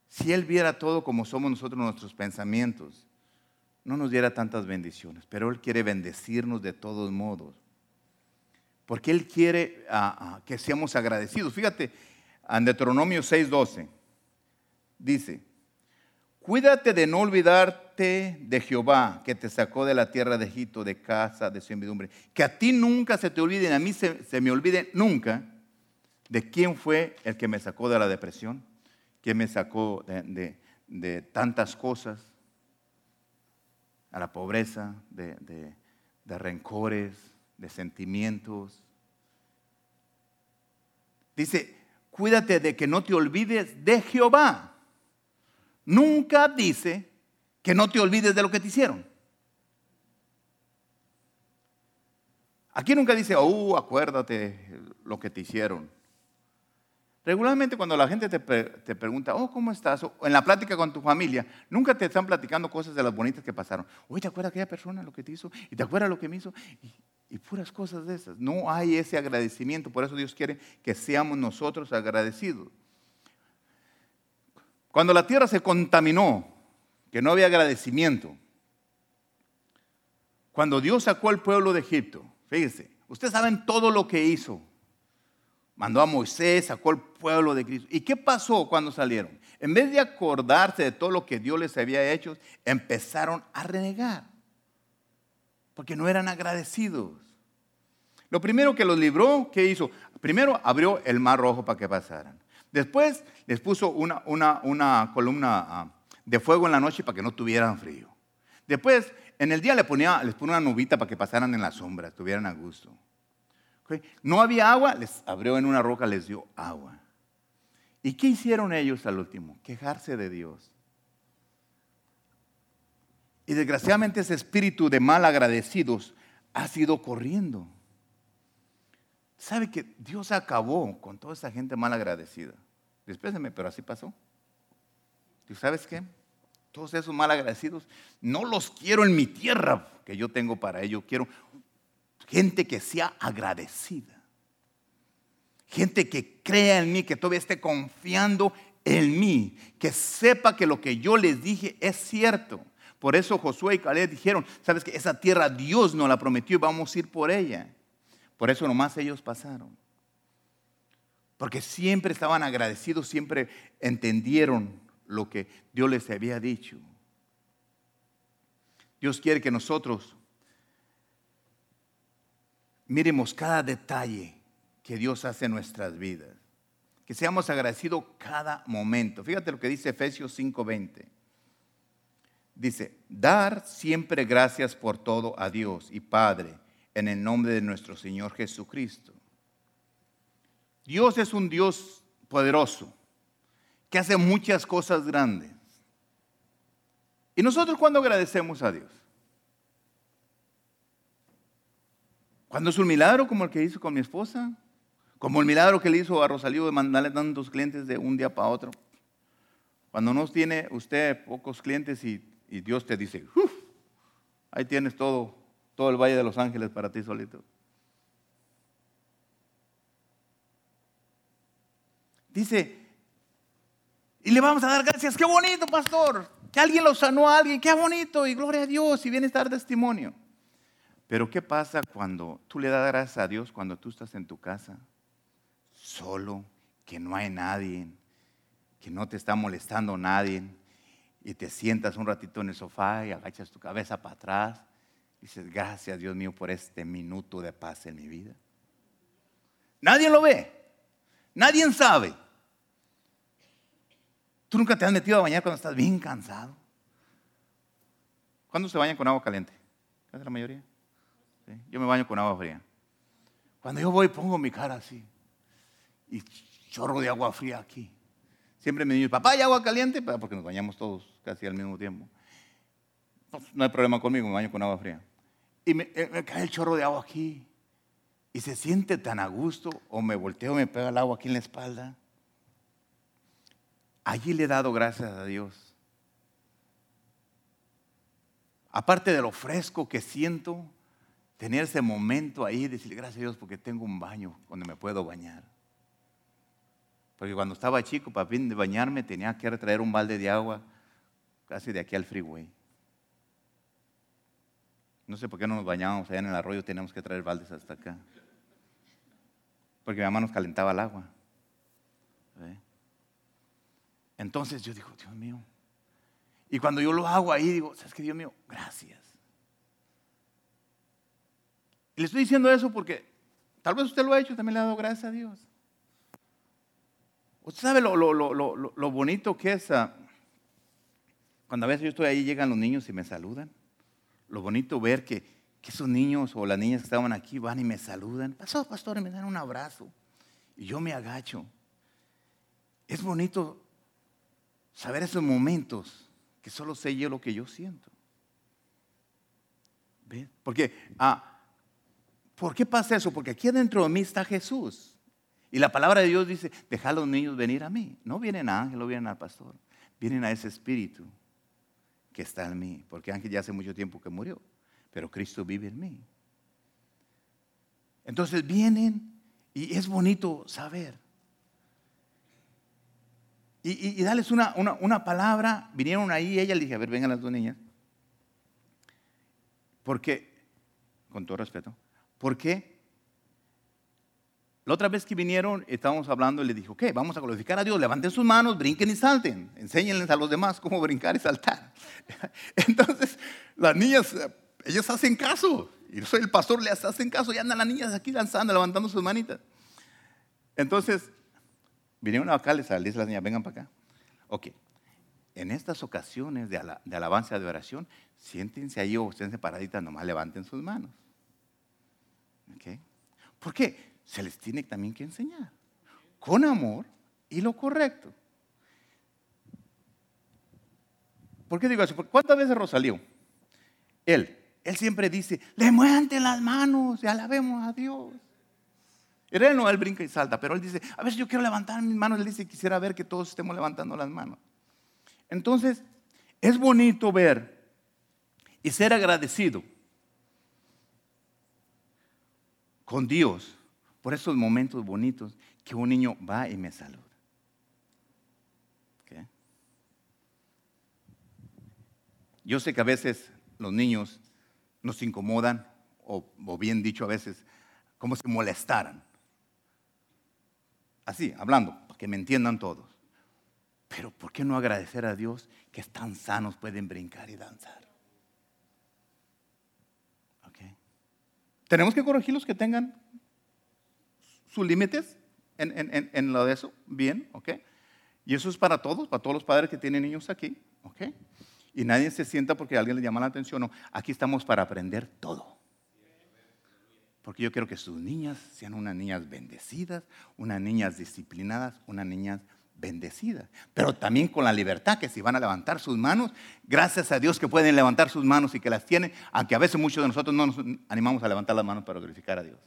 si Él viera todo como somos nosotros nuestros pensamientos, no nos diera tantas bendiciones, pero Él quiere bendecirnos de todos modos. Porque Él quiere ah, ah, que seamos agradecidos. Fíjate, en Deuteronomio 6:12 dice, cuídate de no olvidarte de Jehová, que te sacó de la tierra de Egipto, de casa de servidumbre. Que a ti nunca se te olvide, a mí se, me olvide nunca de quién fue el que me sacó de la depresión, quién me sacó de tantas cosas a la pobreza de, rencores, de sentimientos. Dice, cuídate de que no te olvides de Jehová. Nunca dice que no te olvides de lo que te hicieron. Aquí nunca dice, oh, acuérdate lo que te hicieron. Regularmente cuando la gente te, pregunta, oh, ¿cómo estás? O en la plática con tu familia, nunca te están platicando cosas de las bonitas que pasaron. Oye, ¿te acuerdas aquella persona lo que te hizo? ¿Y te acuerdas lo que me hizo? Y, y puras cosas de esas. No hay ese agradecimiento. Por eso Dios quiere que seamos nosotros agradecidos. Cuando la tierra se contaminó, que no había agradecimiento, cuando Dios sacó al pueblo de Egipto, fíjense, ustedes saben todo lo que hizo. Mandó a Moisés, sacó al pueblo de Cristo. ¿Y qué pasó cuando salieron? En vez de acordarse de todo lo que Dios les había hecho, empezaron a renegar. Porque no eran agradecidos. Lo primero que los libró, ¿qué hizo? Primero abrió el mar rojo para que pasaran. Después les puso una, columna ah, de fuego en la noche para que no tuvieran frío. Después en el día les ponía una nubita para que pasaran en la sombra, estuvieran a gusto. No había agua, les abrió en una roca, les dio agua. ¿Y qué hicieron ellos al último? Quejarse de Dios. Y desgraciadamente ese espíritu de mal agradecidos ha sido corriendo. ¿Sabe que Dios acabó con toda esa gente mal agradecida? Despéseme, pero así pasó. ¿Y sabes qué? todos esos mal agradecidos, no los quiero en mi tierra que yo tengo para ellos. Quiero gente que sea agradecida. Gente que crea en mí, que todavía esté confiando en mí, que sepa que lo que yo les dije es cierto. Por eso Josué y Caleb dijeron, sabes que esa tierra Dios nos la prometió y vamos a ir por ella. Por eso nomás ellos pasaron. Porque siempre estaban agradecidos, siempre entendieron lo que Dios les había dicho. Dios quiere que nosotros miremos cada detalle que Dios hace en nuestras vidas. Que seamos agradecidos cada momento. Fíjate lo que dice Efesios 5:20. Dice, dar siempre gracias por todo a Dios y Padre en el nombre de nuestro Señor Jesucristo. Dios es un Dios poderoso que hace muchas cosas grandes. ¿Y nosotros cuando agradecemos a Dios? Cuando es un milagro como el que hizo con mi esposa, como el milagro que le hizo a Rosalío de mandarle tantos clientes de un día para otro. Cuando no tiene usted pocos clientes y, Dios te dice, ahí tienes todo, todo el Valle de los Ángeles para ti solito. Dice, y le vamos a dar gracias. Qué bonito, pastor. Que alguien lo sanó a alguien. Qué bonito. Y gloria a Dios. Y viene a dar testimonio. Pero ¿qué pasa cuando tú le das gracias a Dios cuando tú estás en tu casa? Solo, que no hay nadie, que no te está molestando nadie. Y te sientas un ratito en el sofá y agachas tu cabeza para atrás. Y dices, gracias Dios mío por este minuto de paz en mi vida. Nadie lo ve. Nadie sabe. ¿Tú nunca te has metido a bañar cuando estás bien cansado? ¿Cuándo se bañan con agua caliente? ¿Es la mayoría? Yo me baño con agua fría. Cuando yo voy pongo mi cara así y chorro de agua fría aquí. Siempre me dicen, papá, ¿hay agua caliente? Porque nos bañamos todos casi al mismo tiempo. Pues, no hay problema conmigo, me baño con agua fría. Y me, eh, me, cae el chorro de agua aquí. Y se siente tan a gusto, o me volteo, me pega el agua aquí en la espalda. Allí le he dado gracias a Dios. Aparte de lo fresco que siento, tener ese momento ahí y decirle gracias a Dios porque tengo un baño donde me puedo bañar. Porque cuando estaba chico, para fin de bañarme, tenía que traer un balde de agua casi de aquí al freeway. No sé por qué no nos bañábamos allá en el arroyo, teníamos que traer baldes hasta acá. Porque mi mamá nos calentaba el agua. Entonces yo digo, Dios mío. Y cuando yo lo hago ahí, digo, ¿sabes qué, Dios mío? Gracias. Y le estoy diciendo eso porque tal vez usted lo ha hecho, también le ha dado gracias a Dios. Usted sabe lo, lo, bonito que es ah, cuando a veces yo estoy ahí, llegan los niños y me saludan. Lo bonito ver que, que esos niños o las niñas que estaban aquí van y me saludan. Pasó, pastor, y me dan un abrazo. Y yo me agacho. Es bonito saber esos momentos que solo sé yo lo que yo siento. ¿Ves? Porque, ah, ¿por qué pasa eso? Porque aquí dentro de mí está Jesús. Y la palabra de Dios dice, deja a los niños venir a mí. No vienen a Ángel, no vienen al pastor. Vienen a ese espíritu que está en mí. Porque Ángel ya hace mucho tiempo que murió. Pero Cristo vive en mí. Entonces vienen y es bonito saber y, darles una, una, palabra. Vinieron ahí, ella le dije, a ver, vengan las dos niñas. Porque, con todo respeto, porque la otra vez que vinieron, estábamos hablando y le dije, ok, vamos a glorificar a Dios, levanten sus manos, brinquen y salten, enséñenles a los demás cómo brincar y saltar. Entonces, las niñas, ellas hacen caso, y el pastor, les hacen caso, y andan las niñas aquí danzando, levantando sus manitas. Entonces, vinieron acá, les a las niñas, vengan para acá. Ok, en estas ocasiones de, alabanza, de oración, siéntense ahí o estén paraditas, nomás levanten sus manos. ¿Ok? ¿Por qué? Se les tiene también que enseñar. Con amor y lo correcto. ¿Por qué digo eso? ¿Cuántas veces Rosalío? Él, él siempre dice, levanten las manos y alabemos a Dios. Él no, él brinca y salta, pero él dice, a si yo quiero levantar mis manos. Él dice, quisiera ver que todos estemos levantando las manos. Entonces, es bonito ver y ser agradecido con Dios por esos momentos bonitos que un niño va y me saluda. Yo sé que a veces los niños nos incomodan, o, o bien dicho a veces, como si molestaran. Así, hablando, para que me entiendan todos. Pero ¿por qué no agradecer a Dios que están sanos, pueden brincar y danzar? Tenemos que corregir los que tengan sus límites en, lo de eso, bien, ¿ok? Y eso es para todos, para todos los padres que tienen niños aquí, ¿ok? Y nadie se sienta porque alguien le llama la atención, no, aquí estamos para aprender todo. Porque yo quiero que sus niñas sean unas niñas bendecidas, unas niñas disciplinadas, unas niñas bendecidas. Pero también con la libertad que si van a levantar sus manos, gracias a Dios que pueden levantar sus manos y que las tienen, aunque a veces muchos de nosotros no nos animamos a levantar las manos para glorificar a Dios.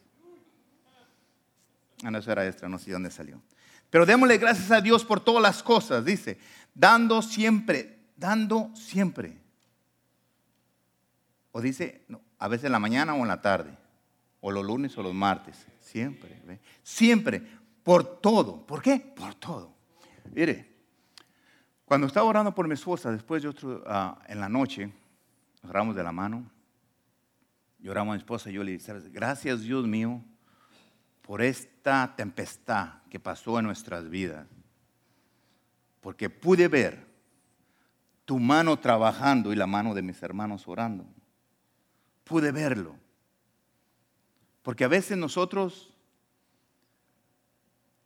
Ah, no, eso era extra, no sé dónde salió. Pero démosle gracias a Dios por todas las cosas, dice, dando siempre, dando siempre. O dice, a veces en la mañana o en la tarde, o los lunes o los martes, siempre, siempre, por todo. ¿Por qué? Por todo. Mire, cuando estaba orando por mi esposa, después de otro, ah, en la noche, oramos de la mano, lloramos a mi esposa y yo le dije, gracias Dios mío por esta tempestad que pasó en nuestras vidas, porque pude ver tu mano trabajando y la mano de mis hermanos orando. Pude verlo. Porque a veces nosotros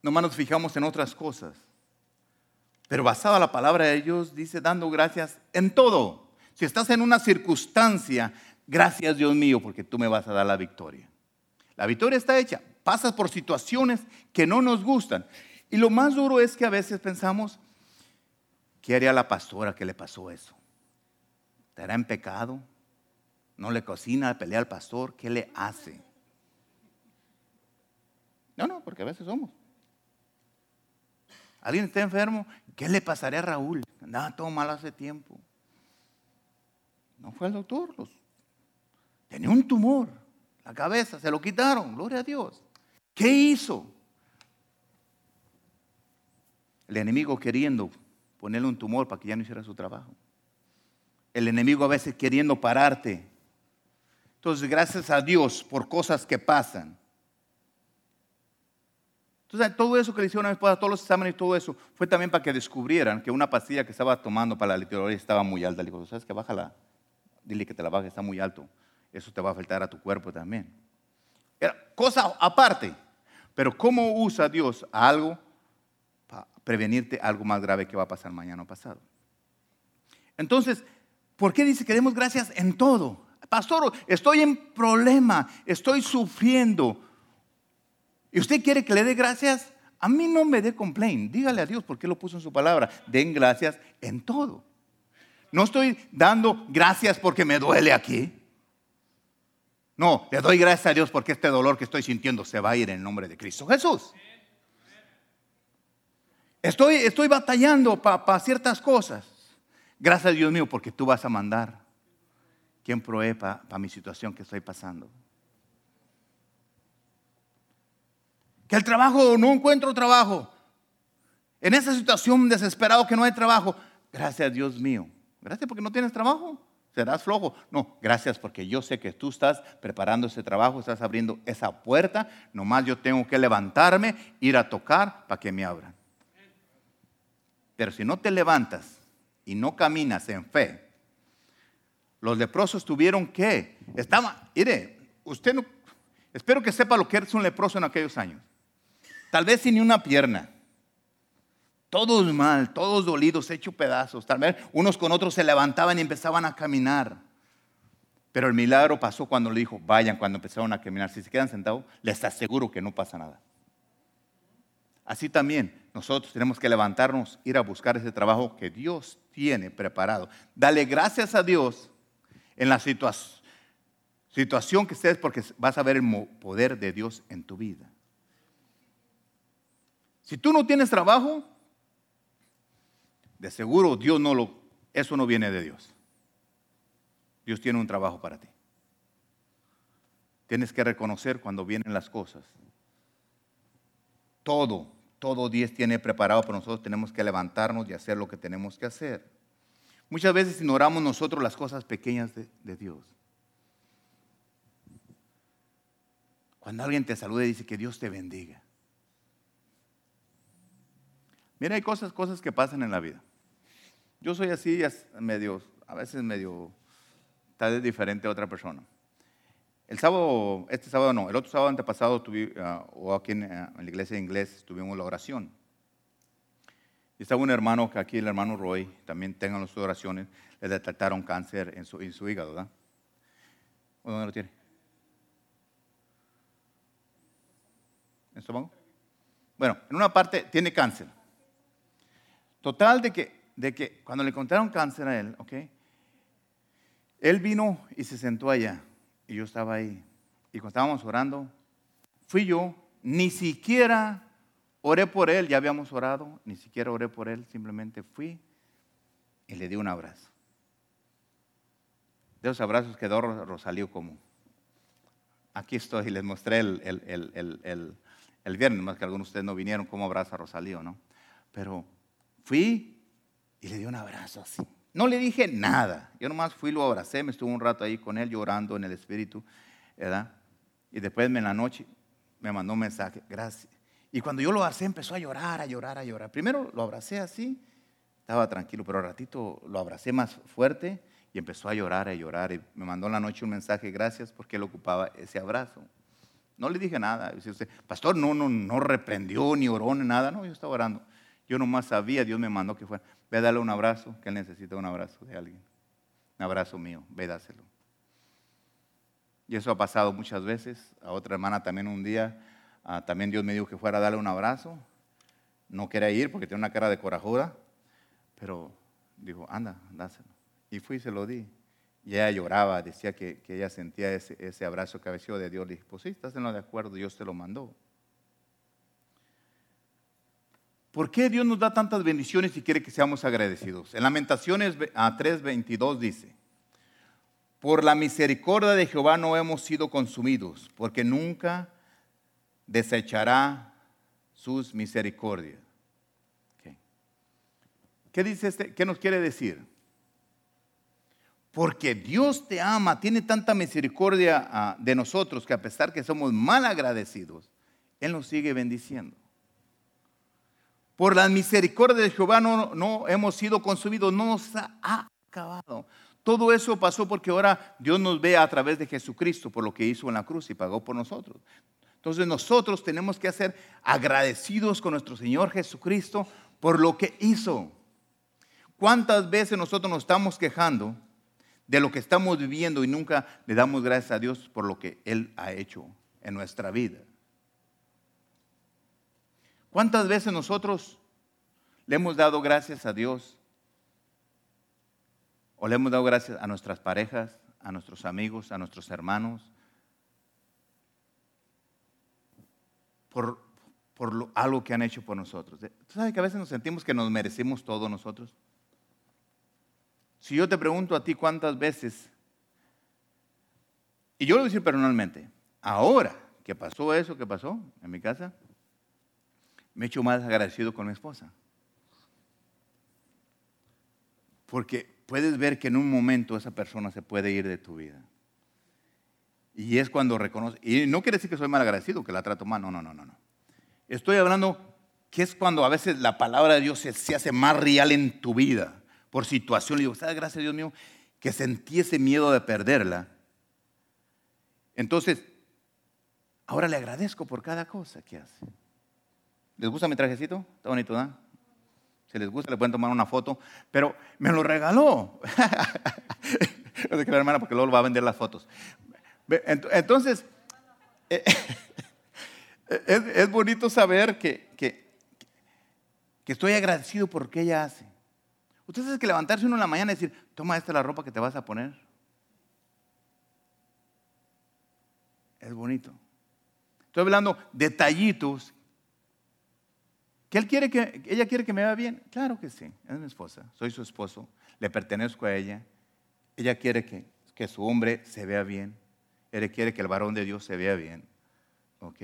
nomás nos fijamos en otras cosas. Pero basado en la palabra de Dios, dice dando gracias en todo. Si estás en una circunstancia, gracias Dios mío, porque tú me vas a dar la victoria. La victoria está hecha pasas por situaciones que no nos gustan. Y lo más duro es que a veces pensamos, ¿qué haría la pastora que le pasó eso? ¿Estará en pecado? ¿No le cocina, pelea al pastor? ¿Qué le hace? No, no, porque a veces somos. ¿Alguien está enfermo? ¿Qué le pasaría a Raúl? Andaba todo mal hace tiempo. No fue al doctor. Tenía un tumor. La cabeza, se lo quitaron. Gloria a Dios. ¿Qué hizo? El enemigo queriendo ponerle un tumor para que ya no hiciera su trabajo. El enemigo a veces queriendo pararte. Entonces, gracias a Dios por cosas que pasan. Entonces, todo eso que le hicieron a mi esposa, todos los exámenes y todo eso, fue también para que descubrieran que una pastilla que estaba tomando para la literatura estaba muy alta. Le digo, ¿sabes qué? Bájala. Dile que te la baje, está muy alto. Eso te va a afectar a tu cuerpo también. Era cosa aparte. Pero ¿cómo usa Dios algo para prevenirte algo más grave que va a pasar mañana o pasado? Entonces, ¿por qué dice que demos gracias en todo? Pastor, estoy en problema, estoy sufriendo. ¿Y usted quiere que le dé gracias? A mí no me dé complaint. Dígale a Dios porque lo puso en su palabra. Den gracias en todo. No estoy dando gracias porque me duele aquí. No, le doy gracias a Dios porque este dolor que estoy sintiendo se va a ir en nombre de Cristo Jesús. Estoy, estoy batallando para ciertas cosas. Gracias a Dios mío porque tú vas a mandar quien provee para mi situación que estoy pasando. Que el trabajo, no encuentro trabajo. En esa situación desesperado que no hay trabajo, gracias Dios mío. Gracias porque no tienes trabajo. ¿Serás flojo? No, gracias porque yo sé que tú estás preparando ese trabajo, estás abriendo esa puerta. Nomás yo tengo que levantarme, ir a tocar para que me abran. Pero si no te levantas y no caminas en fe, los leprosos tuvieron que, estaba, mire, usted no, espero que sepa lo que es un leproso en aquellos años. Tal vez sin ni una pierna, todos mal, todos dolidos, hechos pedazos. Tal vez unos con otros se levantaban y empezaban a caminar. Pero el milagro pasó cuando le dijo, vayan cuando empezaron a caminar. Si se quedan sentados, les aseguro que no pasa nada. Así también nosotros tenemos que levantarnos, ir a buscar ese trabajo que Dios tiene preparado. Dale gracias a Dios en la situación que estés porque vas a ver el poder de Dios en tu vida. Si tú no tienes trabajo, de seguro Dios no lo, eso no viene de Dios. Dios tiene un trabajo para ti. Tienes que reconocer cuando vienen las cosas. Todo, todo Dios tiene preparado para nosotros. Tenemos que levantarnos y hacer lo que tenemos que hacer. Muchas veces ignoramos nosotros las cosas pequeñas de, de Dios. Cuando alguien te saluda y dice que Dios te bendiga. Mira, hay cosas, cosas que pasan en la vida. Yo soy así, medio, a veces medio, tal vez diferente a otra persona. El sábado, este sábado no, el otro sábado antepasado, tuve, ah, o aquí ah, en, la iglesia de tuvimos la oración. Y estaba un hermano, que aquí el hermano Roy, también tengan las oraciones, le detectaron cáncer en su, en su hígado, ¿verdad? ¿Dónde lo tiene? ¿En estómago? Bueno, en una parte tiene cáncer. Total de que de que cuando le encontraron cáncer a él, ¿ok? Él vino y se sentó allá y yo estaba ahí. Y cuando estábamos orando, fui yo, ni siquiera oré por él, ya habíamos orado, ni siquiera oré por él, simplemente fui y le di un abrazo. De esos abrazos quedó Rosalío como, aquí estoy, y les mostré el, el, el, viernes, más que algunos de ustedes no vinieron, cómo abraza a Rosalío, ¿no? Pero fui y le di un abrazo así. No le dije nada. Yo nomás fui, lo abracé, me estuve un rato ahí con él llorando en el espíritu, ¿verdad? Y después en la noche me mandó un mensaje, gracias. Y cuando yo lo abracé empezó a llorar, a llorar, a llorar. Primero lo abracé así, estaba tranquilo, pero al ratito lo abracé más fuerte y empezó a llorar, a llorar. Y me mandó en la noche un mensaje, gracias, porque él ocupaba ese abrazo. No le dije nada. Dice usted, pastor, no, no, no reprendió, ni oró, ni nada. No, yo estaba orando. Yo nomás sabía, Dios me mandó que fuera. Ve a darle un abrazo, que él necesita un abrazo de alguien. Un abrazo mío, ve dáselo. Y eso ha pasado muchas veces. A otra hermana también un día, ah, también Dios me dijo que fuera a darle un abrazo. No quería ir porque tenía una cara de corajuda, pero dijo, anda, dáselo. Y fui y se lo di. Y ella lloraba, decía que, ella sentía ese, abrazo que de Dios. Le dije, pues sí, estás en lo de acuerdo, Dios te lo mandó. ¿Por qué Dios nos da tantas bendiciones y quiere que seamos agradecidos? En Lamentaciones 3:22 dice, por la misericordia de Jehová no hemos sido consumidos, porque nunca desechará sus misericordias. ¿Qué dice este? ¿Qué nos quiere decir? Porque Dios te ama, tiene tanta misericordia ah, de nosotros que a pesar que somos mal agradecidos, Él nos sigue bendiciendo. Por la misericordia de Jehová no, hemos sido consumidos, no nos ha acabado. Todo eso pasó porque ahora Dios nos ve a través de Jesucristo por lo que hizo en la cruz y pagó por nosotros. Entonces nosotros tenemos que ser agradecidos con nuestro Señor Jesucristo por lo que hizo. ¿Cuántas veces nosotros nos estamos quejando de lo que estamos viviendo y nunca le damos gracias a Dios por lo que Él ha hecho en nuestra vida? ¿Cuántas veces nosotros le hemos dado gracias a Dios? ¿O le hemos dado gracias a nuestras parejas, a nuestros amigos, a nuestros hermanos? Por, por algo que han hecho por nosotros. ¿Tú sabes que a veces nos sentimos que nos merecemos todo nosotros? Si yo te pregunto a ti cuántas veces, y yo lo voy a decir personalmente, ahora que pasó eso que pasó en mi casa, me he hecho más agradecido con mi esposa. Porque puedes ver que en un momento esa persona se puede ir de tu vida. Y es cuando reconoce. Y no quiere decir que soy mal agradecido, que la trato mal. No, no, no, no. no. Estoy hablando que es cuando a veces la palabra de Dios se, se hace más real en tu vida. Por situación, y digo, ¿sabes? Gracias a Dios mío, que sentí ese miedo de perderla. Entonces, ahora le agradezco por cada cosa que hace. ¿Les gusta mi trajecito? Está bonito, ¿no? Si les gusta, le pueden tomar una foto. Pero me lo regaló. no sé la hermana porque luego va a vender las fotos. Entonces, eh, es, bonito saber que, que, estoy agradecido por que ella hace. Ustedes saben que levantarse uno en la mañana y decir, toma esta la ropa que te vas a poner. Es bonito. Estoy hablando detallitos. Que él quiere que, ella quiere que me vea bien. Claro que sí, es mi esposa, soy su esposo, le pertenezco a ella. Ella quiere que, que su hombre se vea bien. Él quiere que el varón de Dios se vea bien. ¿Ok?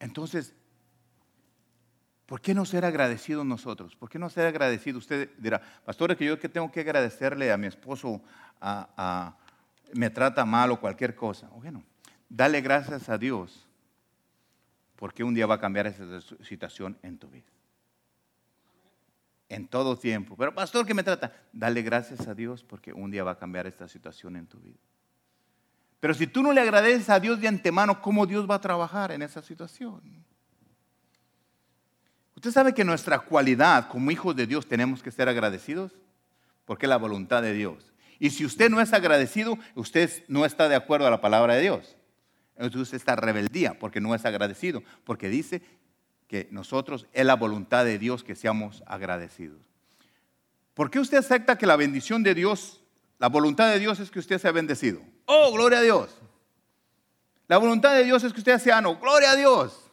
Entonces, ¿por qué no ser agradecidos nosotros? ¿Por qué no ser agradecidos? Usted dirá, pastor, que yo que tengo que agradecerle a mi esposo, a, me trata mal o cualquier cosa. Bueno, dale gracias a Dios porque un día va a cambiar esa situación en tu vida. En todo tiempo. Pero pastor, ¿qué me trata? Dale gracias a Dios porque un día va a cambiar esta situación en tu vida. Pero si tú no le agradeces a Dios de antemano, ¿cómo Dios va a trabajar en esa situación? Usted sabe que nuestra cualidad como hijos de Dios tenemos que ser agradecidos, porque es la voluntad de Dios. Y si usted no es agradecido, usted no está de acuerdo a la palabra de Dios. Entonces está rebeldía porque no es agradecido, porque dice que nosotros es la voluntad de Dios que seamos agradecidos. ¿Por qué usted acepta que la bendición de Dios la voluntad de Dios es que usted sea bendecido. Oh, gloria a Dios. La voluntad de Dios es que usted sea sano. Gloria a Dios.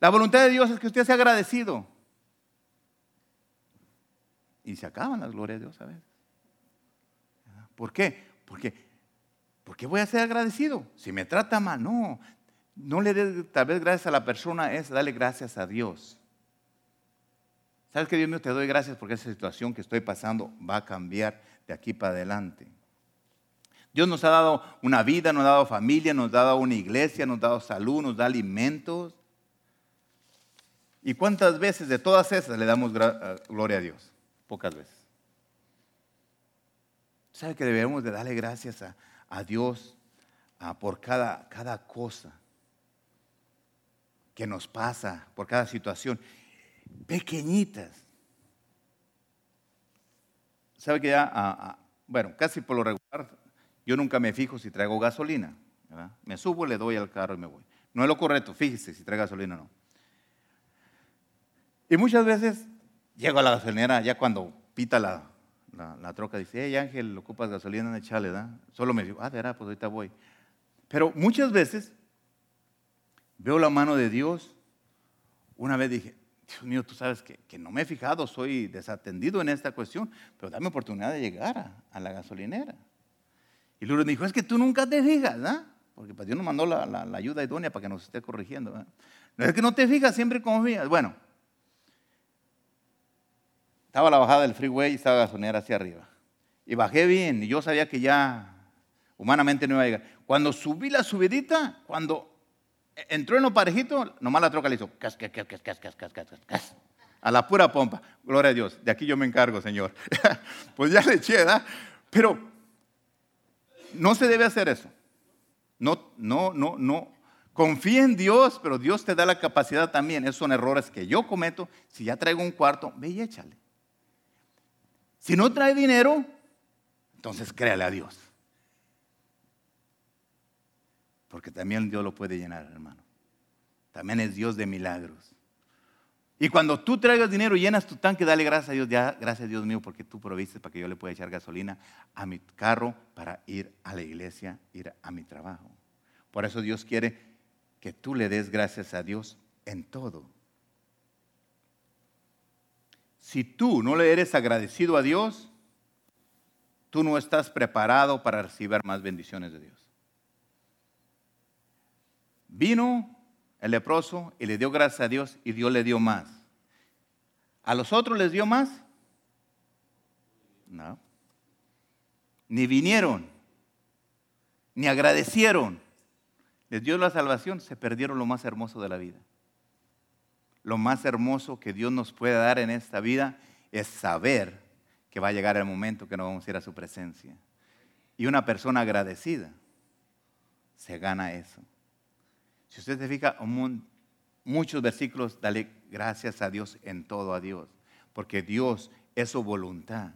La voluntad de Dios es que usted sea agradecido. Y se acaban las glorias de Dios a veces. ¿Por qué? Porque, porque voy a ser agradecido. Si me trata mal, no. No le dé tal vez gracias a la persona, es darle gracias a Dios. ¿Sabes que Dios mío? Te doy gracias porque esa situación que estoy pasando va a cambiar de aquí para adelante. Dios nos ha dado una vida, nos ha dado familia, nos ha dado una iglesia, nos ha dado salud, nos da alimentos. ¿Y cuántas veces de todas esas le damos eh, gloria a Dios? Pocas veces. ¿Sabe que debemos de darle gracias a, Dios por cada, cada cosa que nos pasa, por cada situación? pequeñitas. ¿Sabe que ya, bueno, casi por lo regular, yo nunca me fijo si traigo gasolina. Me subo, le doy al carro y me voy. No es lo correcto, fíjese si trae gasolina o no. Y muchas veces llego a la gasolinera ya cuando pita la, la, troca, dice, hey Ángel, ocupas gasolina, echale, ¿da? Solo me digo, ah, verdad, pues ahorita voy. Pero muchas veces veo la mano de Dios. Una vez dije, Dios mío, tú sabes que, no me he fijado, soy desatendido en esta cuestión, pero dame oportunidad de llegar a, la gasolinera. Y luego me dijo, es que tú nunca te fijas, ¿ah? Porque pues, Dios nos mandó la, ayuda idónea para que nos esté corrigiendo. No es que no te fijas, siempre confías. Bueno, estaba la bajada del freeway y estaba la gasolinera hacia arriba. Y bajé bien y yo sabía que ya humanamente no iba a llegar. Cuando subí la subidita, cuando entró en lo parejito, nomás la troca le hizo a la pura pompa. Gloria a Dios, de aquí yo me encargo, Señor. pues ya le eché, ¿verdad? Pero no se debe hacer eso. No, no, no, no. Confía en Dios, pero Dios te da la capacidad también. Esos son errores que yo cometo. Si ya traigo un cuarto, ve y échale. Si no trae dinero, entonces créale a Dios. Porque también Dios lo puede llenar, hermano. También es Dios de milagros. Y cuando tú traigas dinero, llenas tu tanque, dale gracias a Dios. Ya, gracias a Dios mío, porque tú proviste para que yo le pueda echar gasolina a mi carro para ir a la iglesia, ir a mi trabajo. Por eso Dios quiere que tú le des gracias a Dios en todo. Si tú no le eres agradecido a Dios, tú no estás preparado para recibir más bendiciones de Dios. Vino el leproso y le dio gracias a Dios y Dios le dio más. ¿A los otros les dio más? No. Ni vinieron, ni agradecieron. Les dio la salvación, se perdieron lo más hermoso de la vida. Lo más hermoso que Dios nos puede dar en esta vida es saber que va a llegar el momento que no vamos a ir a su presencia. Y una persona agradecida se gana eso. Si usted se fija, muchos versículos, dale gracias a Dios en todo a Dios, porque Dios es su voluntad.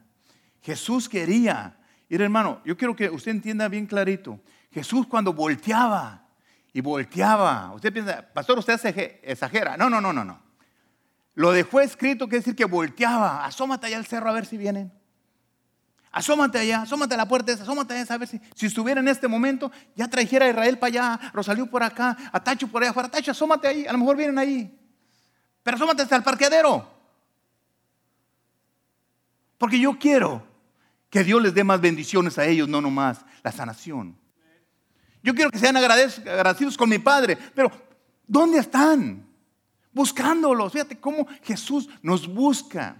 Jesús quería, ir hermano, yo quiero que usted entienda bien clarito, Jesús cuando volteaba y volteaba, usted piensa, pastor, usted exagera. No, no, no, no, no. Lo dejó escrito, quiere decir que volteaba, asómate allá al cerro a ver si vienen. Asómate allá, asómate a la puerta esa, asómate allá a ver si, si estuviera en este momento, ya trajera a Israel para allá, Rosalío por acá, a Tacho por allá afuera. Tacho, asómate ahí, a lo mejor vienen ahí. Pero asómate hasta el parqueadero. Porque yo quiero que Dios les dé más bendiciones a ellos, no nomás la sanación. Yo quiero que sean agradecidos con mi Padre, pero ¿dónde están? Buscándolos. Fíjate cómo Jesús nos busca.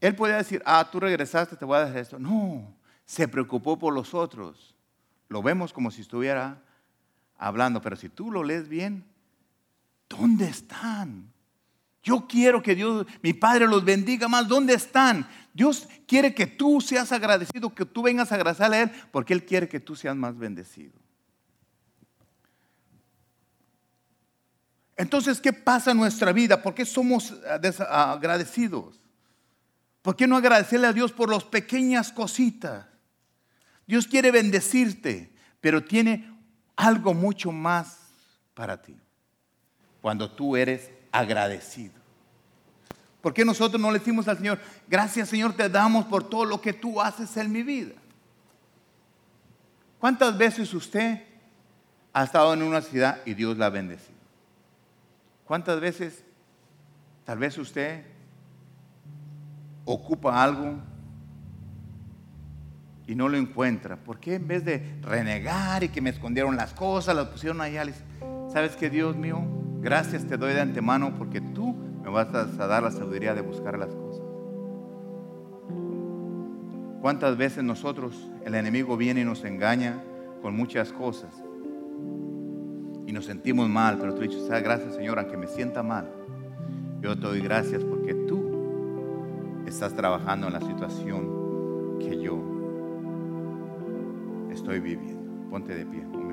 Él podía decir, ah, tú regresaste, te voy a dejar esto. No, se preocupó por los otros. Lo vemos como si estuviera hablando, pero si tú lo lees bien, ¿dónde están? Yo quiero que Dios, mi Padre los bendiga más. ¿Dónde están? Dios quiere que tú seas agradecido, que tú vengas a agradecerle a Él, porque Él quiere que tú seas más bendecido. Entonces, ¿qué pasa en nuestra vida? ¿Por qué somos agradecidos? ¿Por qué no agradecerle a Dios por las pequeñas cositas? Dios quiere bendecirte, pero tiene algo mucho más para ti. Cuando tú eres agradecido. ¿Por qué nosotros no le decimos al Señor, gracias Señor te damos por todo lo que tú haces en mi vida? ¿Cuántas veces usted ha estado en una ciudad y Dios la ha bendecido? ¿Cuántas veces tal vez usted ocupa algo y no lo encuentra. ¿Por qué en vez de renegar y que me escondieron las cosas, las pusieron allá? ¿Sabes que Dios mío? Gracias te doy de antemano porque tú me vas a dar la sabiduría de buscar las cosas. ¿Cuántas veces nosotros, el enemigo viene y nos engaña con muchas cosas? Y nos sentimos mal, pero tú dices, gracias Señor, aunque me sienta mal, yo te doy gracias porque tú estás trabajando en la situación que yo estoy viviendo. Ponte de pie.